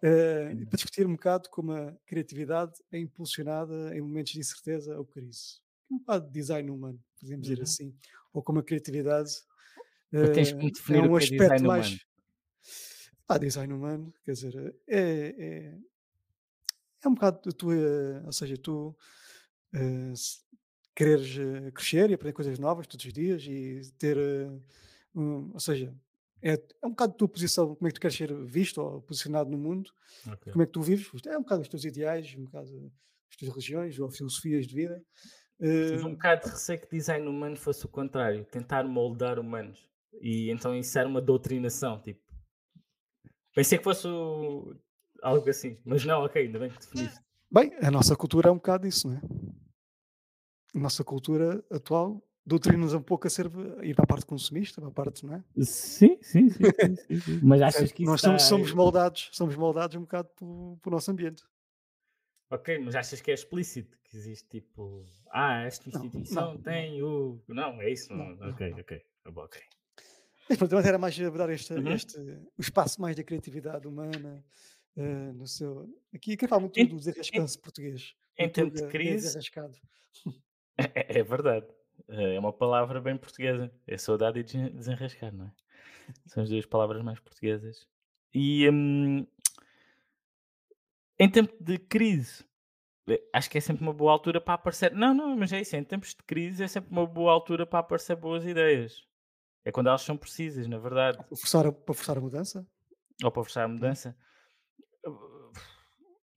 para discutir um bocado como a criatividade é impulsionada em momentos de incerteza ou crise. Um bocado de design humano, podemos uhum. dizer assim. Ou como a criatividade uh, é um é aspecto mais. Humano. Pá, design humano, quer dizer, é, é, é um bocado tu, ou seja, tu uh, quereres uh, crescer e aprender coisas novas todos os dias e ter, uh, um, ou seja, é, é um bocado a tua posição, como é que tu queres ser visto ou posicionado no mundo, okay. como é que tu vives, é um bocado os teus ideais, um bocado as tuas religiões ou filosofias de vida. Tive um bocado de receio que design humano fosse o contrário, tentar moldar humanos. E então isso era uma doutrinação, tipo, Pensei que fosse algo assim, mas não, ok, ainda bem que definiste. Bem, a nossa cultura é um bocado isso, não é? A nossa cultura atual doutrina-nos um pouco a ser ir para a parte consumista, para a parte, não é? Sim, sim, sim. sim, sim. Mas achas que isso Nós somos, está... somos, moldados, somos moldados um bocado pelo, pelo nosso ambiente. Ok, mas achas que é explícito que existe tipo, ah, esta instituição não, não, tem não. o. Não, é isso? Não, ok, ok. ok. Mas pronto, era mais abordar este, uhum. este, o espaço mais da criatividade humana uh, no seu. Aqui que fala muito do desenrascanço português. Em tempo de crise. É, é, verdade. Eh, é uma palavra bem portuguesa. É saudade e desenrascar, não é? São as duas palavras mais portuguesas. E hum, em tempo de crise, eh, acho que é sempre uma boa altura para aparecer. Não, não, mas é isso. Em tempos de crise é sempre uma boa altura para aparecer boas ideias. É quando elas são precisas, na verdade. Para forçar a, para forçar a mudança? Ou para forçar a mudança.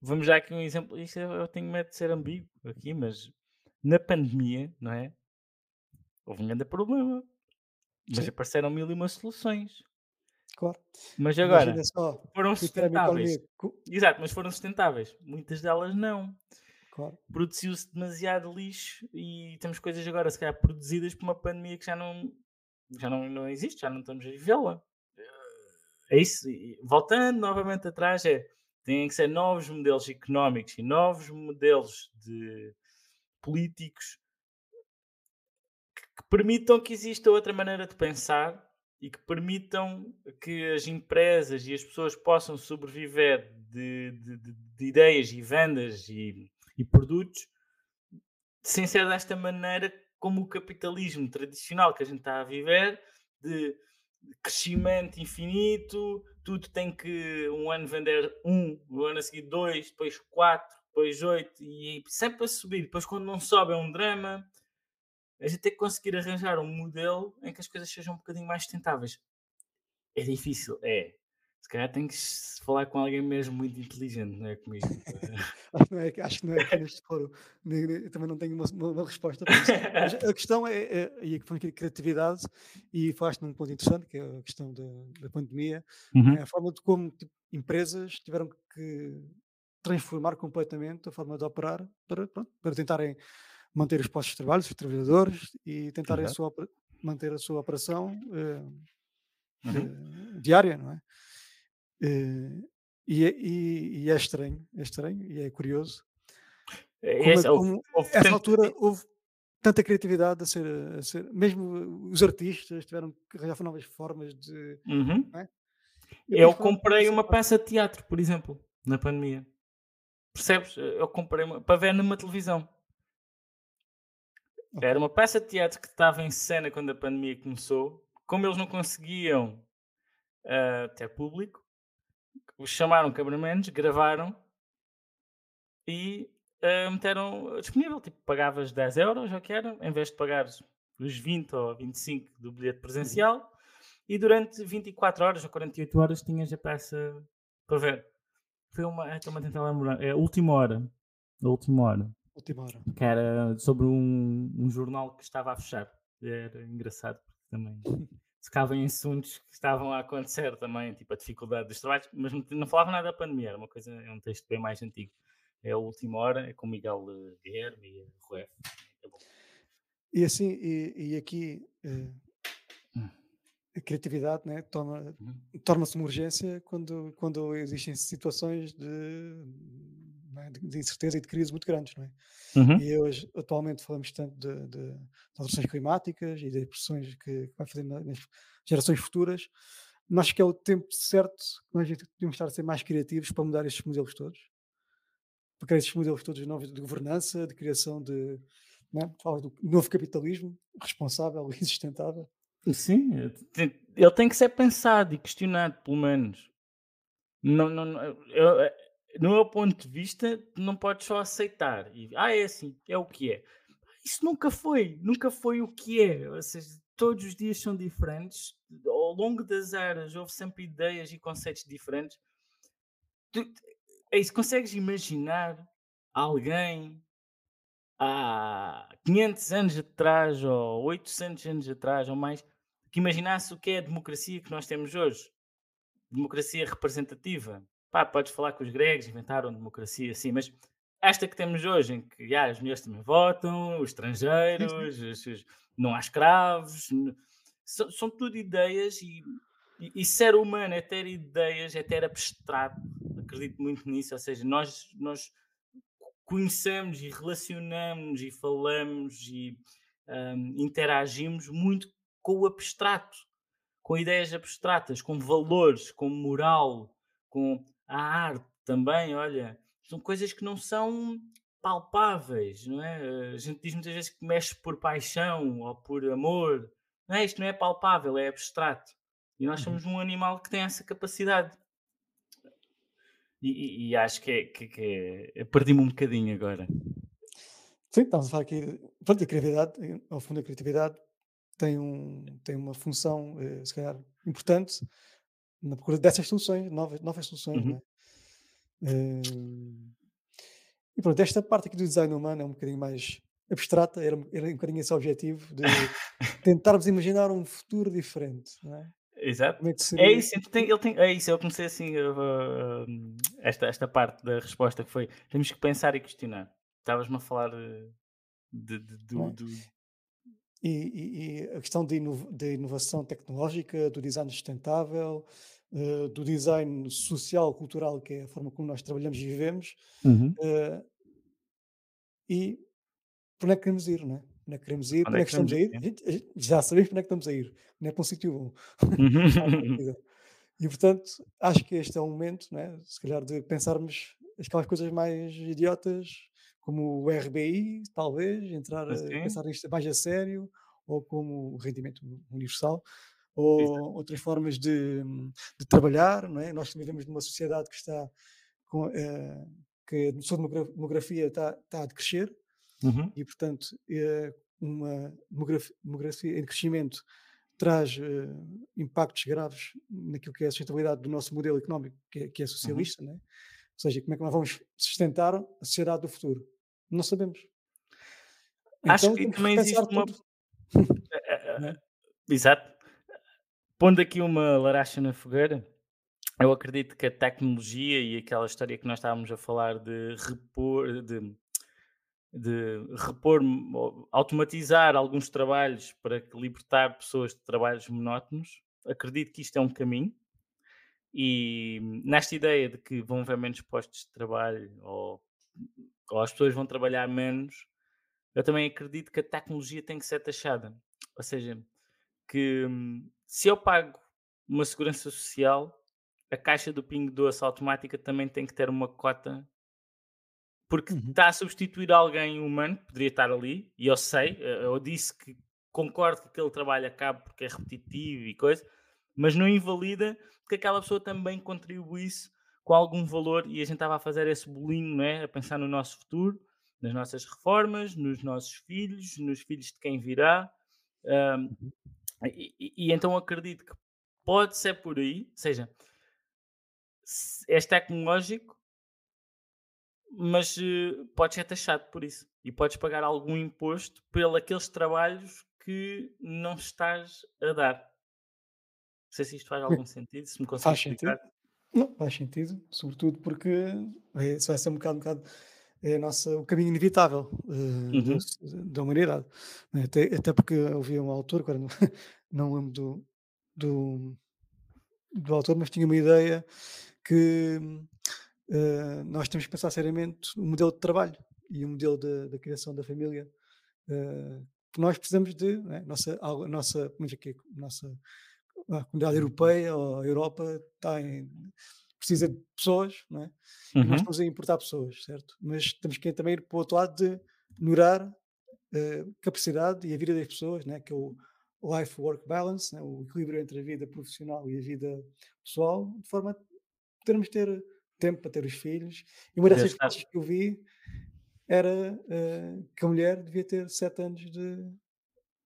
Vamos dar aqui um exemplo. Isto eu tenho medo de ser ambíguo aqui, mas na pandemia, não é? Houve um grande problema. Mas Sim. apareceram mil e uma soluções. Claro. Mas agora só, foram sustentáveis. Exato, mas foram sustentáveis. Muitas delas não. Claro. Produziu-se demasiado lixo e temos coisas agora, se calhar, produzidas por uma pandemia que já não já não, não existe, já não estamos a vivê-la. É isso. voltando novamente atrás, é, têm que ser novos modelos económicos e novos modelos de políticos que, que permitam que exista outra maneira de pensar e que permitam que as empresas e as pessoas possam sobreviver de, de, de, de ideias e vendas e, e produtos sem ser desta maneira como o capitalismo tradicional que a gente está a viver, de crescimento infinito, tudo tem que um ano vender um, o ano a seguir dois, depois quatro, depois oito, e sempre a subir. Depois, quando não sobe, é um drama. A gente tem que conseguir arranjar um modelo em que as coisas sejam um bocadinho mais sustentáveis. É difícil, é. Se calhar tem que falar com alguém mesmo muito inteligente, não é comigo. acho, que não é, acho que não é aqui neste foro. Também não tenho uma, uma, resposta para isso. Mas a questão é, é, e a criatividade, e falaste num ponto interessante, que é a questão da, da pandemia, Uhum. é a forma de como tipo, empresas tiveram que transformar completamente a forma de operar para, pronto, para tentarem manter os postos de trabalho, os trabalhadores e tentarem a Exato. sua, manter a sua operação eh, Uhum. eh, diária, não é? Eh, e, é e- e é estranho, é estranho e é curioso É, como, é- esse- houve- como houve essa altura houve tanta criatividade a ser, a ser, mesmo os artistas tiveram que arranjar novas formas de. Uhum. e Eu comprei uma peça de teatro, por exemplo, na pandemia. Percebes? Eu comprei uma, para ver numa televisão. Era uma peça de teatro que estava em cena quando a pandemia começou. Como eles não conseguiam ah, ter público, os chamaram cameramenos, gravaram e ah, meteram disponível. Tipo, pagavas 10 euros, ou que era, em vez de pagares os 20 ou 25 do bilhete presencial. E durante 24 horas ou 48 horas tinhas a peça para ver. Foi uma. é, Estou-me a tentar lembrar. É a última hora. A última hora Última hora. que era sobre um, um jornal que estava a fechar. Era engraçado porque também tocava em assuntos que estavam a acontecer também, tipo a dificuldade dos trabalhos, mas não, falava nada da pandemia, era uma coisa, é um texto bem mais antigo. É a última hora, é com Miguel eh, Guilherme e Ruef. É bom. E assim, e, e aqui eh, Hum. a criatividade né, torna- Uhum. torna-se uma urgência quando, quando existem situações de, é, de- incerteza e de crise muito grandes. Não é? Uhum. E hoje, atualmente, falamos tanto de, de, de alterações climáticas e de pressões que, que vai fazer na- nas gerações futuras. Mas acho que é o tempo certo que nós devemos estar a ser mais criativos para mudar estes modelos todos. Para criar estes modelos todos novos de governança, de criação de. Não é? Do novo capitalismo responsável e sustentável. Sim, ele tem que ser pensado e questionado, pelo menos. Não, não, não, eu, no meu ponto de vista, não podes só aceitar. E, ah, é assim, é o que é. Isso nunca foi, nunca foi o que é. Ou seja, todos os dias são diferentes. Ao longo das eras houve sempre ideias e conceitos diferentes. Tu, é isso, consegues imaginar alguém há 500 anos atrás, ou 800 anos atrás, ou mais, que imaginasse o que é a democracia que nós temos hoje? Democracia representativa. Pá, podes falar que os gregos inventaram democracia, sim, mas esta que temos hoje, em que ah, as mulheres também votam, os estrangeiros, os- os- não há escravos, são, são tudo ideias e, e, e ser humano é ter ideias, é ter abstrato, acredito muito nisso, ou seja, nós, nós conhecemos e relacionamos e falamos e hum, interagimos muito com o abstrato, com ideias abstratas, com valores, com moral, com a arte também, olha, são coisas que não são palpáveis, não é? A gente diz muitas vezes que mexe por paixão ou por amor. Não é? Isto não é palpável, é abstrato. E nós somos um animal que tem essa capacidade. E, e- e acho que é. Que, que é- Perdi-me um bocadinho agora. Sim, estamos a falar aqui. Pronto, a criatividade, eh, ao fundo, a criatividade tem, um, tem uma função, eh, se calhar, importante na procura dessas soluções, novas, novas soluções, Uhum. não é? Eh, e pronto, esta parte aqui do design humano é um bocadinho mais abstrata, era, um- era um bocadinho esse objetivo de tentarmos imaginar um futuro diferente, não é? Exato. É É isso, então tem- ele tem, é isso, eu comecei assim uh, uh, esta, esta parte da resposta que foi temos que pensar e questionar. Estavas-me a falar uh, de, de- do, Não é? do- E, e- a questão de inovação tecnológica, do design sustentável, eh, do design social, cultural, que é a forma como nós trabalhamos e vivemos, eh, e por onde é que queremos ir, não é? Onde é que queremos ir? Onde é onde é que estamos a ir? A gente, já sabemos para onde é que estamos a ir. Não é para um sítio bom. Uhum. E portanto, acho que este é o momento, né, se calhar, de pensarmos aquelas coisas mais idiotas, como o RBI, talvez, entrar a Assim, pensar nisto mais a sério, ou como o rendimento universal, ou outras formas de, de trabalhar, não é? Nós vivemos numa sociedade que está com, eh, que a sua demogra- demografia está, está a decrescer uhum, e, portanto, eh, uma demografia, demografia em crescimento traz eh, impactos graves naquilo que é a sustentabilidade do nosso modelo económico, que é, que é uhum. socialista, né? ou seja, como é que nós vamos sustentar a sociedade do futuro? Não sabemos. Acho Então que que também existe uma tudo. eh eh Né? exato. Pondo aqui uma laracha na fogueira, eu acredito que a tecnologia e aquela história que nós estávamos a falar de repor de de repor automatizar alguns trabalhos para libertar pessoas de trabalhos monótonos, acredito que isto é um caminho e nesta ideia de que vão haver menos postos de trabalho ou ou as pessoas vão trabalhar menos, eu também acredito que a tecnologia tem que ser taxada. Ou seja, que se eu pago uma segurança social, a caixa do Pingo Doce automática também tem que ter uma cota, porque Uhum. está a substituir alguém humano, poderia estar ali, e eu sei, eh, eu disse que concordo que aquele trabalho acabe porque é repetitivo e coisa, mas não invalida que aquela pessoa também contribuísse com algum valor e a gente estava a fazer esse bolinho, não é? a pensar no nosso futuro, nas nossas reformas, nos nossos filhos, nos filhos de quem virá. hum, Uhum. e, e- então acredito que pode ser por aí, ou seja, se- és tecnológico, mas eh, podes ser taxado por isso e podes pagar algum imposto pelos aqueles trabalhos que não estás a dar. Não sei se isto faz algum sentido, se me consegues Faz explicar. sentido? Não, faz sentido, sobretudo porque é, isso vai ser um bocado, um bocado é a nossa, o caminho inevitável eh, da, Uhum, s- da humanidade. né? Até, até porque ouvi um autor, agora não, não lembro do, do, do autor, mas tinha uma ideia que eh, nós temos que pensar seriamente o modelo de trabalho e o modelo da da criação da família. eh, que nós precisamos de, né, nossa, algo- nossa, como é que é, nossa a comunidade europeia ou a Europa está em, precisa de pessoas, não é? E nós uhum. estamos a importar pessoas, certo? Mas temos que também ir para o outro lado de melhorar a capacidade e a vida das pessoas, né? que é o life-work balance, né? o equilíbrio entre a vida profissional e a vida pessoal, de forma a podermos ter tempo para ter os filhos. E uma dessas coisas que eu vi era eh, que a mulher devia ter sete anos de,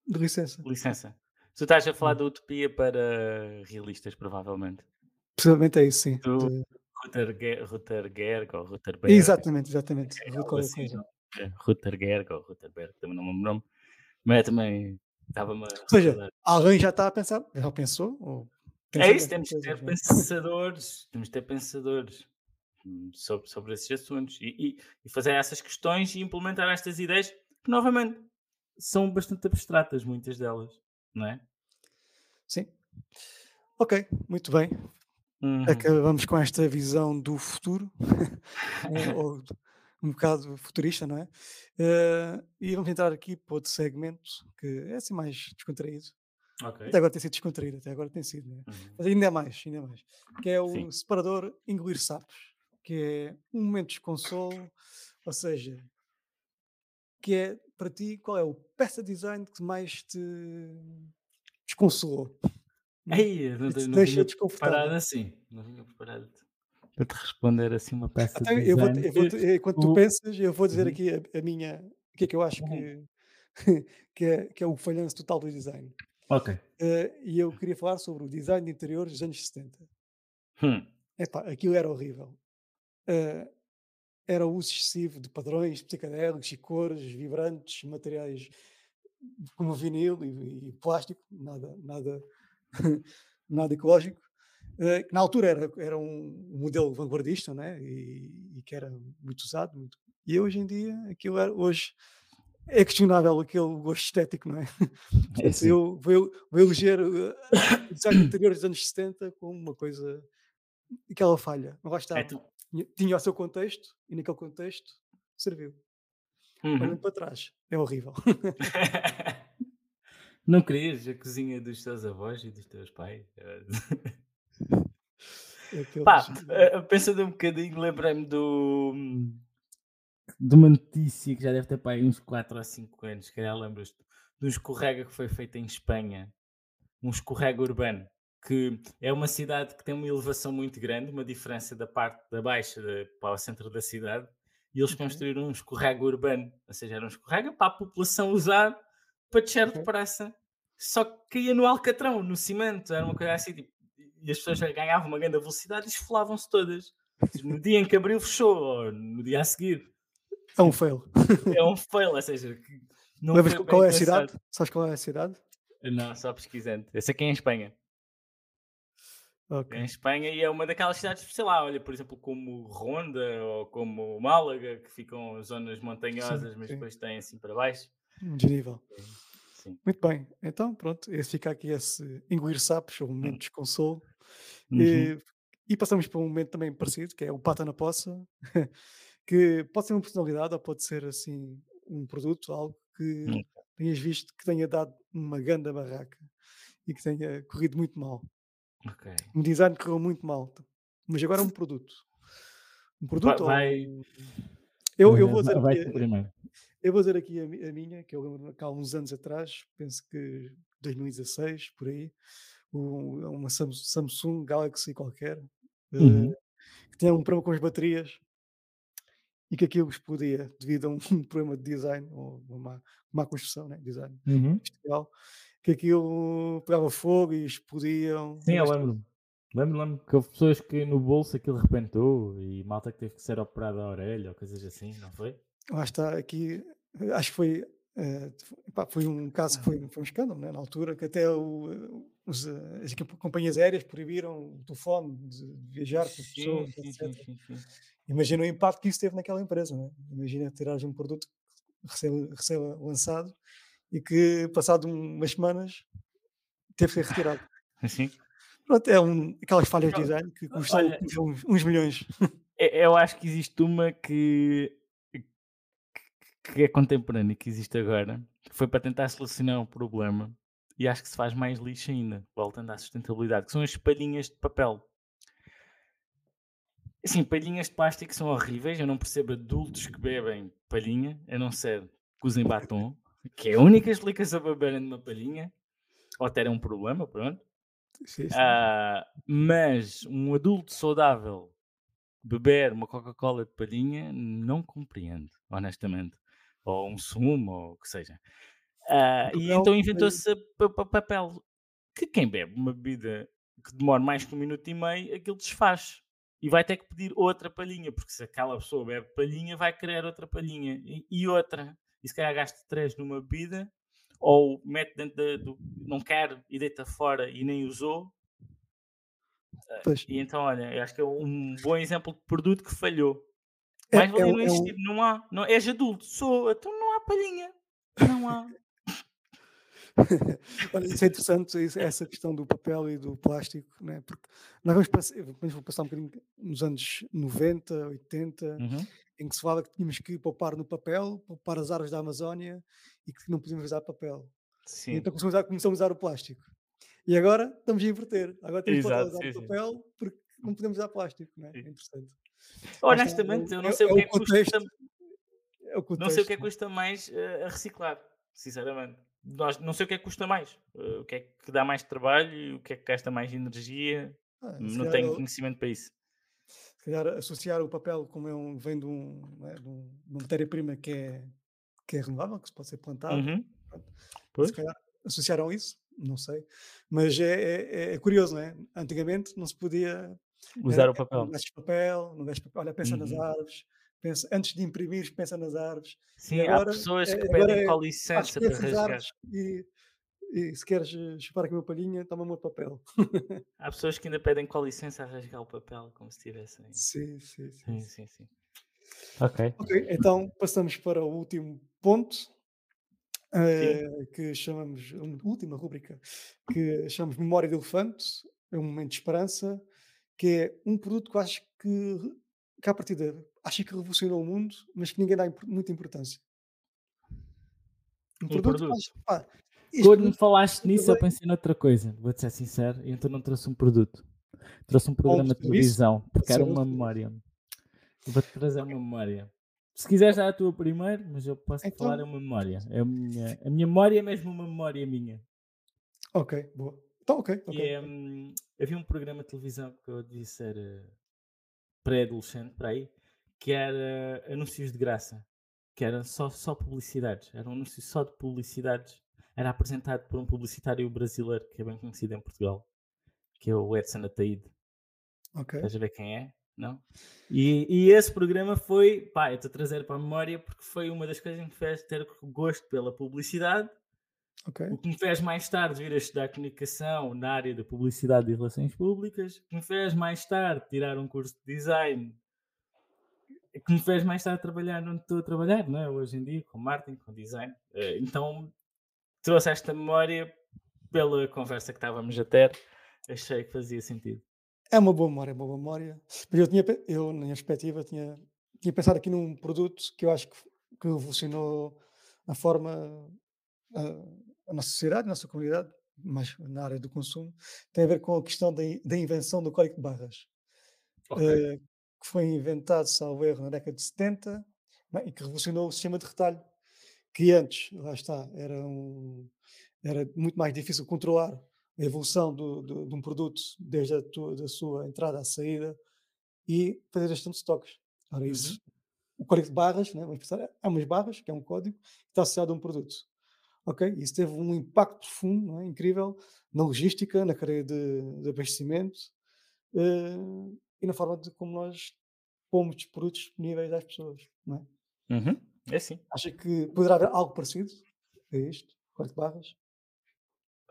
de licença. licença. Tu estás a falar Hum. da utopia para realistas, provavelmente. Possivelmente é isso, sim. Do de- Ruther, Rutherberg ou Rutherberg, Exatamente, exatamente. é qualquer assim, não? É, Rutherberg ou Rutherberg, também não me lembro nome, mas é também estava-me a Ou seja, alguém já está a pensar, já pensou, ou É isso, temos que coisas, ter é? pensadores, temos que ter pensadores hum, sobre, sobre esses assuntos e, e- e fazer essas questões e implementar estas ideias que, novamente, são bastante abstratas, muitas delas, não é? Sim. Ok, muito bem. Uhum. Acabamos com esta visão do futuro, ou um bocado futurista, não é? Eh, e vamos entrar aqui para outro segmento que é assim mais descontraído. Ok. Até agora tem sido descontraído, até agora tem sido, é? Uhum. Mas ainda mais, ainda mais. Que é o Sim. separador engolir sapos, que é um momento de desconsolo, ou seja, que é para ti qual é o peça de design que mais te desconsolou? eu não, Que te não deixa vinha desconfortável. preparado assim. Não vinha preparado para te responder assim uma peça Até de eu vou, design. eu vou, que- enquanto tu o- pensas, eu vou dizer Uhum. aqui a, a minha, o que é que eu acho Uhum. que, que, é, que é o falhanço total do design. Ok. Eh, e eu queria falar sobre o design de interiores dos anos 70. Hum. Epá, aquilo era horrível. Eh, era o uso excessivo de padrões psicodélicos e cores vibrantes, materiais como vinil e, e plástico, nada, nada, nada ecológico. eh, que na altura era, era um modelo vanguardista né? e, e que era muito usado. Muito, e hoje em dia, aquilo era, hoje é questionável aquele gosto estético, não é? É Portanto, assim. eu vou, vou eleger eh, o design interior dos anos 70 como uma coisa, aquela falha. Mas lá É está, tu- tinha- tinha o seu contexto e naquele contexto serviu. olhando Uhum. para trás, é horrível. Não querias a cozinha dos teus avós e dos teus pais? Eh, Aqueles, Pá, eh, pensando um bocadinho, lembrei-me do. de uma notícia que já deve ter para aí uns 4 ou 5 anos, se calhar lembras-te, de um escorrega que foi feito em Espanha, um escorrega urbano, que é uma cidade que tem uma elevação muito grande, uma diferença da parte da baixa para o centro da cidade, e eles Ok. construíram um escorrega urbano, ou seja, era um escorrega para a população usar para descer de Ok. praça. Só que caía no alcatrão, no cimento, era uma coisa assim, tipo, e as pessoas ganhavam uma grande velocidade e esfolavam-se todas. No dia em que abriu, fechou, ou no dia a seguir. é um fail. É um fail, ou seja, não foi qual é a cidade? Sabes qual é a cidade? Não, só pesquisando. Esse aqui é em Espanha. Ok. É em Espanha e é uma daquelas cidades, sei lá, olha, por exemplo, como Ronda ou como Málaga, que ficam zonas montanhosas, mas sim. depois têm assim para baixo. Um desnível. Sim. Muito bem. Então, pronto, esse fica aqui esse engolir sapos, ou um momento de desconsolo. Uhum. E, e passamos para um momento também parecido, que é o pata na poça, que pode ser uma personalidade ou pode ser assim um produto, algo que Hum. tenhas visto que tenha dado uma grande barraca e que tenha corrido muito mal. Ok. Um design que correu muito mal, mas agora é um produto. Um produto ou vai- um- Eu, eu, vou Vai- dizer vai aqui, eu vou dizer aqui a, a minha, que eu lembro que há uns anos atrás, penso que 2016, por aí, um- uma Sam- Samsung Galaxy qualquer, eh, Uhum. que tinha um problema com as baterias e que aquilo explodia devido a um problema de design, ou uma má, má construção, né? design Uhum. industrial, que aquilo pegava fogo e explodiam. Sim, eu lembro-me. Lembro, lembro que houve pessoas que no bolso aquilo rebentou e malta que teve que ser operada a orelha ou coisas assim, não foi? lá está aqui, acho que foi, eh, pá, foi um caso que foi, foi um escândalo, né, na altura, que até o, eh, os, eh, as companhias aéreas proibiram o telefone de viajar com as pessoas, etc. sim, sim. Imagina o impacto que isso teve naquela empresa, né? imagina tirares um produto recém, recém lançado e que passado um- umas semanas teve que ser retirado. Sim. Pronto, é um, aquelas falhas de design que custam, olha- uns, uns milhões. Eu eu acho que existe uma que, que é contemporânea, que existe agora, que foi para tentar solucionar um problema e acho que se faz mais lixo ainda, voltando à sustentabilidade, que são as palhinhas de papel. Assim, palhinhas de plástico são horríveis, eu não percebo adultos que bebem palhinha, a não ser que usem batom, que é a única explicação para beberem de uma palhinha, ou terem um problema, pronto. Sim, sim. Ah, mas um adulto saudável beber uma Coca-Cola de palhinha não compreendo, honestamente. Ou um sumo, ou o que seja. Ah, e então inventou-se papel. Que quem bebe uma bebida que demora mais que um minuto e meio, aquilo desfaz. E vai ter que pedir outra palhinha, porque se aquela pessoa bebe palhinha, vai querer outra palhinha. E, e outra. E se calhar gasta três numa bebida, ou mete dentro da- do. não quer e deita fora e nem usou. Pois. E então, olha, eu acho que é um bom exemplo de produto que falhou. É- Mais valia é não é existir, não há. Não, és adulto, sou, então não há palhinha. Não há. Olha, isso é interessante, essa questão do papel e do plástico, né? porque nós vamos passar, vamos passar um bocadinho nos anos 90, 80, Uhum. em que se fala que tínhamos que poupar no papel, poupar as árvores da Amazónia e que não podíamos usar papel. E Sim. então começamos a, usar, começamos a usar o plástico. E agora estamos a inverter. Agora temos que usar o papel porque não podemos usar plástico. Né? É interessante. Honestamente, eu não é- sei é o que o é que custa, É não sei o que é que custa mais eh, a reciclar, sinceramente. Nós, não sei o que é que custa mais, eh, o que é que dá mais trabalho, o que é que gasta mais energia. Ah, Não tenho ele- conhecimento para isso. se calhar associar o papel como é um, vem de, um, né, de um- de uma matéria-prima que é, que é renovável, que se pode ser plantada, Uhum. se calhar associaram isso, não sei. Mas é, é- é curioso, não é? Antigamente não se podia. Usar era, o papel. Não gastes papel, não gastes papel. Olha, pensa nas Uhum. árvores. Pensa, antes de imprimir, pensa nas árvores. Sim, há agora, pessoas é- que agora pedem com licença para rasgar. e, e se queres eh, chupar aqui uma palhinha, toma uma papel. Há pessoas que ainda pedem com licença a rasgar o papel, como se tivessem. Sim, sim, sim. Sim, sim. sim, sim. Ok. Ok, então passamos para o último ponto, eh, que chamamos, a última rúbrica, que chamamos Memória de Elefante, é um momento de esperança, que é um produto que eu acho que, que à partida, acho que revolucionou o mundo, mas que ninguém dá impor- muita importância. Um Um produto, produto. mas, pá, Quando me falaste nisso, eu pensei noutra coisa, vou-te ser sincero, e então não trouxe um produto. Trouxe um um programa de serviço, televisão, pode porque era um uma memória. Vou-te trazer uma memória. Se quiseres dar a tua primeiro, mas eu posso te falar é Então, uma memória. É a, minha, a minha memória é mesmo uma memória minha. ok, boa. Então, ok, Que ok. é, hum, havia um programa de televisão que eu devia ser eh, pré-adolescente, para aí, que era anúncios de graça. Que era só, só publicidades. Era um anúncio só de publicidades. Era apresentado por um publicitário brasileiro que é bem conhecido em Portugal, que é o Edson Ataíde. Ok. Estás a ver quem é? Não? E, e esse programa foi, pá, eu estou a trazer para a memória porque foi uma das coisas que me fez ter gosto pela publicidade Ok. o que me fez mais tarde vir a estudar comunicação na área da publicidade e relações públicas, o que me fez mais tarde tirar um curso de design, o que me fez mais tarde trabalhar onde estou a trabalhar, não é? hoje em dia, com marketing, com design. Eh, Então trouxe esta memória pela conversa que estávamos a ter, achei que fazia sentido. É uma boa memória, é uma boa memória. Mas eu, tinha, eu na minha perspectiva, tinha, tinha pensado aqui num produto que eu acho que, que revolucionou a forma, a nossa sociedade, a nossa comunidade, mas na área do consumo, tem a ver com a questão da, da invenção do código de barras, Ok. eh, que foi inventado, salvo erro, na década de 70 não é? e que revolucionou o sistema de retalho, que antes, lá está, era, um, era muito mais difícil controlar a evolução do, do- de um produto desde a tua, da sua entrada à saída e fazer gestão de estoques. Ora, Uhum. isso, o código de barras, né, vamos pensar, há umas barras, que é um código, que está associado a um produto. Ok? Isso teve um impacto profundo, é? incrível, na logística, na cadeia de, de abastecimento eh, e na forma de como nós pomos os produtos disponíveis às pessoas. Não é? Uhum. É assim. Acha que poderá haver algo parecido a isto, de barras?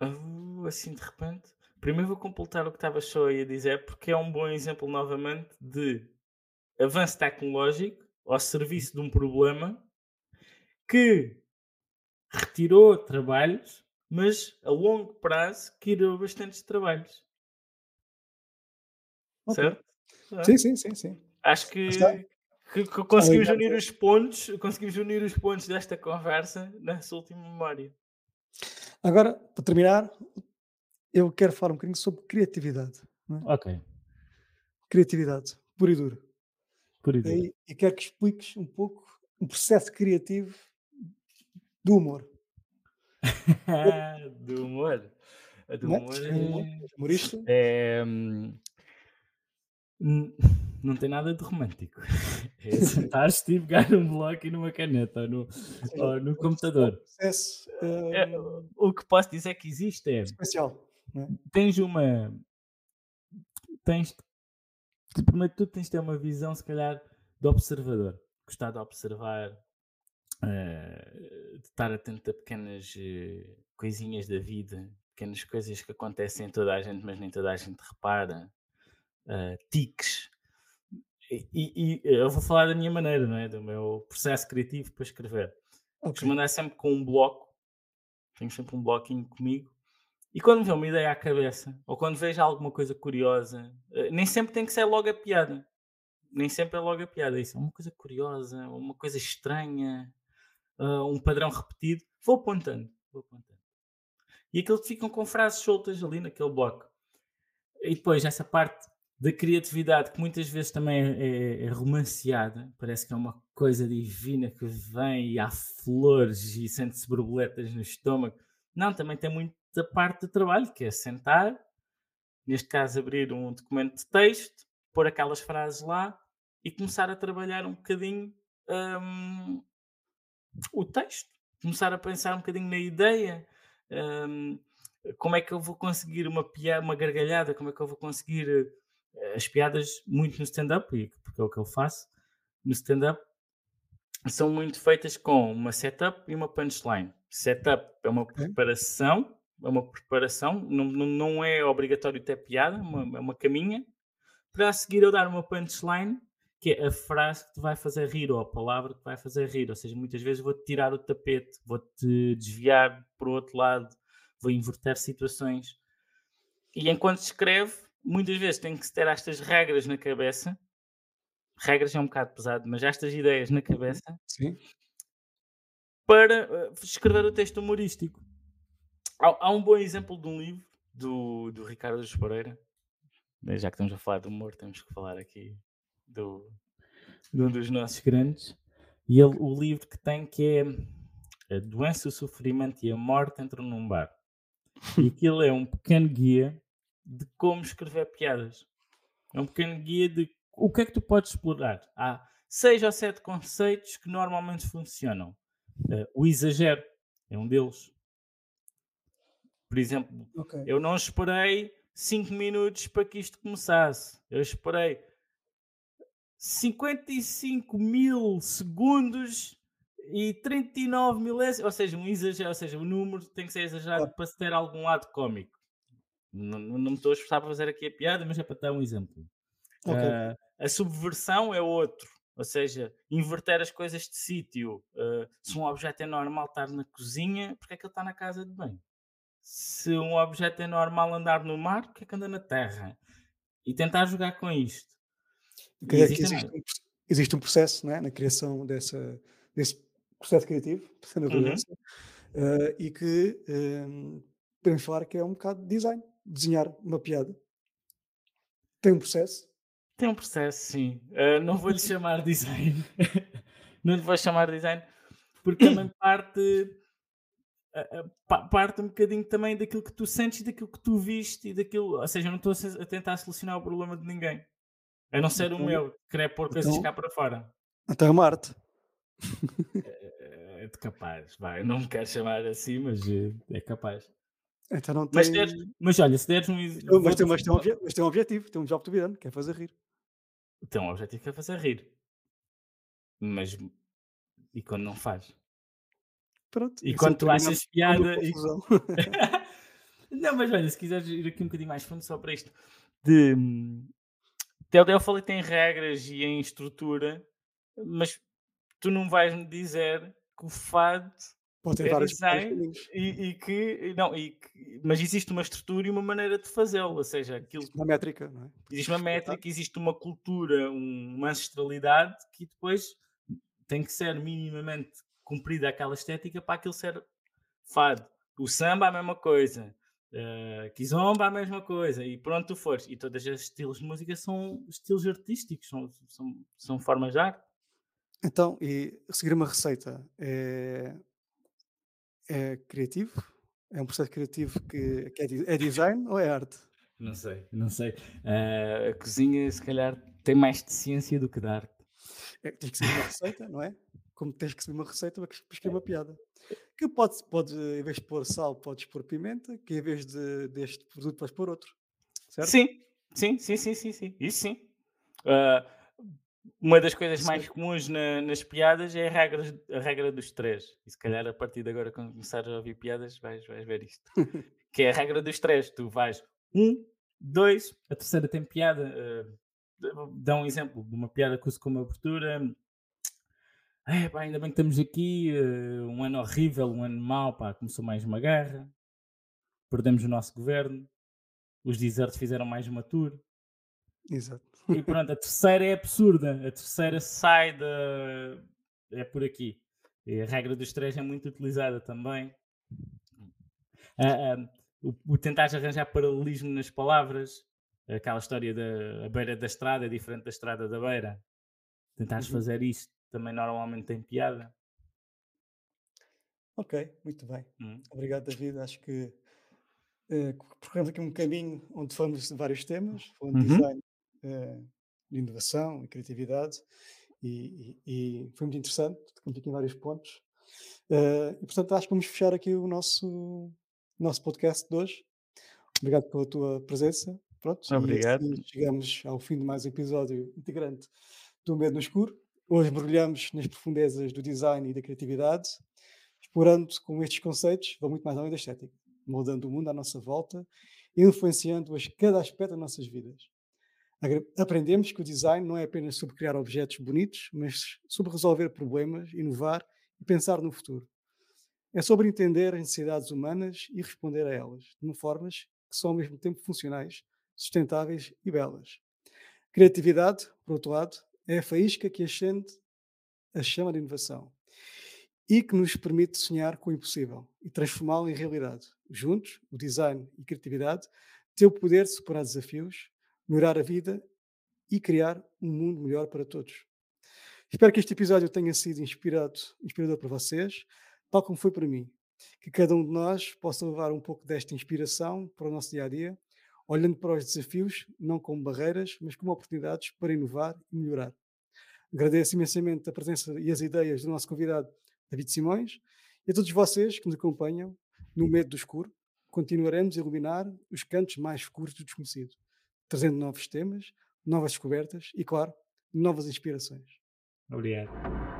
Ah, assim de repente. Primeiro vou completar o que estava só aí a dizer, porque é um bom exemplo novamente de avanço tecnológico ao serviço de um problema que retirou trabalhos, mas a longo prazo criou bastantes trabalhos. Ok. Certo? Ah, Sim, sim, sim, sim. Acho que, que- que conseguimos unir os pontos, conseguimos unir os pontos desta conversa nessa última memória. Agora, para terminar, eu quero falar um bocadinho sobre criatividade. é? Ok, Criatividade, pura e dura. isso. E, e quero que expliques um pouco um processo criativo do humor. do humor. A do Não humor humor- é- humorista? é, não tem nada de romântico. É sentar-te e pegar um bloco e numa caneta ou no, Ou no computador. processo É, o que posso dizer que existe é especial. É? tens uma. Tens. Primeiro de tudo, tens de ter uma visão, se calhar, de observador. Gostar de observar, eh, de estar atento a pequenas eh, coisinhas da vida, pequenas coisas que acontecem em toda a gente, mas nem toda a gente repara, eh, tiques. E, e- e eu vou falar da minha maneira, não é? Do meu processo criativo para escrever. Ok. Costumo andar sempre com um bloco, tenho sempre um bloquinho comigo. E quando me vem uma ideia à cabeça, ou quando vejo alguma coisa curiosa, eh, nem sempre tem que ser logo a piada. Nem sempre é logo a piada. Isso é uma coisa curiosa, uma coisa estranha, ah, um padrão repetido. Vou apontando, vou apontando. E aquilo que ficam com frases soltas ali naquele bloco. E depois, essa parte da criatividade, que muitas vezes também é, é- é romanceada, parece que é uma coisa divina que vem e há flores e sente-se borboletas no estômago. Não, também tem muita parte do trabalho, que é sentar, neste caso abrir um documento de texto, pôr aquelas frases lá e começar a trabalhar um bocadinho hum, o texto, começar a pensar um bocadinho na ideia. hum, como é que eu vou conseguir uma, pia- uma gargalhada? Como é que eu vou conseguir eh, as piadas muito no stand-up, porque é o que eu faço no stand-up, são muito feitas com uma setup e uma punchline. Setup é uma preparação, é uma preparação, não, não, não é obrigatório ter piada, é uma, é uma caminha. Para a seguir eu dar uma punchline, que é a frase que te vai fazer rir, ou a palavra que te vai fazer rir. Ou seja, muitas vezes vou-te tirar o tapete, vou-te desviar para o outro lado, vou inverter situações. E enquanto se escreve, muitas vezes tem que ter estas regras na cabeça. Regras é um bocado pesado, mas estas ideias na cabeça Sim. para uh, escrever o texto humorístico. Há, há, um bom exemplo de um livro do, do Ricardo Pereira. Já que estamos a falar de humor, temos que falar aqui do, de um dos nossos grandes. E ele, o livro que tem que é A Doença, o Sofrimento e a Morte entram num bar. E aquilo é um pequeno guia de como escrever piadas. É um pequeno guia de o que é que tu podes explorar. Há seis ou sete conceitos que normalmente funcionam. Uh, o exagero é um deles. Por exemplo, okay. eu não esperei 5 minutos para que isto começasse. Eu esperei 55 mil segundos e 39 milésimos, ou seja, um exagero, ou seja, o número tem que ser exagerado para se ter algum lado cómico. Não, não me estou a esforçar para fazer aqui a piada, mas é para dar um exemplo. Okay. Uh, a subversão é outro, ou seja, inverter as coisas de sítio. Uh, se um objeto é normal estar na cozinha, porque é que ele está na casa de banho? Se um objeto é normal andar no mar, porque é que anda na terra? E tentar jogar com isto. Que existe um, existe um processo é? na criação dessa, desse processo criativo, na uhum. uh, e que um, podemos falar que é um bocado de design desenhar uma piada? Tem um processo? Tem um processo, sim. Uh, não vou-lhe chamar design. não lhe vou chamar design, porque também parte, parte um bocadinho também daquilo que tu sentes e daquilo que tu viste e daquilo. Ou seja, eu não estou a tentar solucionar o problema de ninguém. A não ser então, o meu, querer pôr coisas então, cá para fora. Então é uma arte. É, é capaz, vai. Não me quero chamar assim, mas é capaz. Então não tem... mas, deres, mas olha, se deres um. Mas tem, mas, tem um mas tem um objetivo, tem um job to be done, que é fazer rir. Tem um objetivo que é fazer rir. Mas. E quando não faz? Pronto. E quando tu achas piada. E... não, mas olha, se quiseres ir aqui um bocadinho mais fundo só para isto. De. Eu falei que tem regras e em estrutura, mas tu não vais me dizer que o fado Pode ter é vários, design e, e, que não e que, mas existe uma estrutura e uma maneira de fazê-lo, ou seja, aquilo existe uma métrica, não é? Existe uma métrica, existe uma cultura, uma ancestralidade que depois tem que ser minimamente cumprida aquela estética para aquilo ser fado. O samba a mesma coisa, uh, kizomba a mesma coisa e pronto tu fores. E todos os estilos de música são estilos artísticos, são, são, são formas de arte. Então, e seguir uma receita é é criativo? É um processo criativo que, que é, é, design ou é arte? Não sei, não sei. Uh, a cozinha, se calhar, tem mais de ciência do que de arte. É, tens que seguir uma receita, não é? Como tens que seguir uma receita para escrever uma piada. Que pode, pode, em vez de pôr sal, podes pôr pimenta, que em vez de, deste produto, podes pôr outro. Certo? Sim, sim, sim, sim, sim, sim. Isso sim. Uh, uma das coisas Sim. mais comuns na, nas piadas é a regra, a regra dos três. E se calhar a partir de agora, quando começares a ouvir piadas, vais, vais ver isto. que é a regra dos três. Tu vais um, dois, a terceira tem piada. Uh, dá um exemplo de uma piada que uso como abertura. É, pá, ainda bem que estamos aqui. Uh, um ano horrível, um ano mau. Pá, começou mais uma guerra. Perdemos o nosso governo. Os desertos fizeram mais uma tour. Exato. E pronto, a terceira é absurda. A terceira sai da. É por aqui. E a regra dos três é muito utilizada também. Ah, ah, o, o tentar arranjar paralelismo nas palavras, aquela história da beira da estrada é diferente da estrada da beira. Tentares uhum. fazer isto também normalmente tem piada. Ok, muito bem. Uhum. Obrigado, David. Acho que uh, percorremos aqui um caminho onde falamos de vários temas, falando uhum. de design, uh, de inovação e criatividade, e, e, e, foi muito interessante, tocamos aqui em vários pontos. Uh, e portanto acho que vamos fechar aqui o nosso, nosso podcast de hoje. Obrigado pela tua presença. Pronto, Obrigado. E assim chegamos ao fim de mais um episódio integrante do Medo no Escuro. Hoje mergulhamos nas profundezas do design e da criatividade, explorando como estes conceitos vão muito mais além da estética, moldando o mundo à nossa volta e influenciando cada aspecto das nossas vidas. Aprendemos que o design não é apenas sobre criar objetos bonitos, mas sobre resolver problemas, inovar e pensar no futuro. É sobre entender as necessidades humanas e responder a elas, de formas que são ao mesmo tempo funcionais, sustentáveis e belas. Criatividade, por outro lado, é a faísca que acende a chama de inovação. e que nos permite sonhar com o impossível e transformá-lo em realidade. Juntos, o design e criatividade têm o poder de superar desafios, melhorar a vida e criar um mundo melhor para todos. Espero que este episódio tenha sido inspirado, inspirador para vocês, tal como foi para mim. Que cada um de nós possa levar um pouco desta inspiração para o nosso dia a dia, olhando para os desafios não como barreiras, mas como oportunidades para inovar e melhorar. Agradeço imensamente a presença e as ideias do nosso convidado David Simões e a todos vocês que nos acompanham no medo do escuro. Continuaremos a iluminar os cantos mais escuros do desconhecido, trazendo novos temas, novas descobertas e, claro, novas inspirações. Obrigado.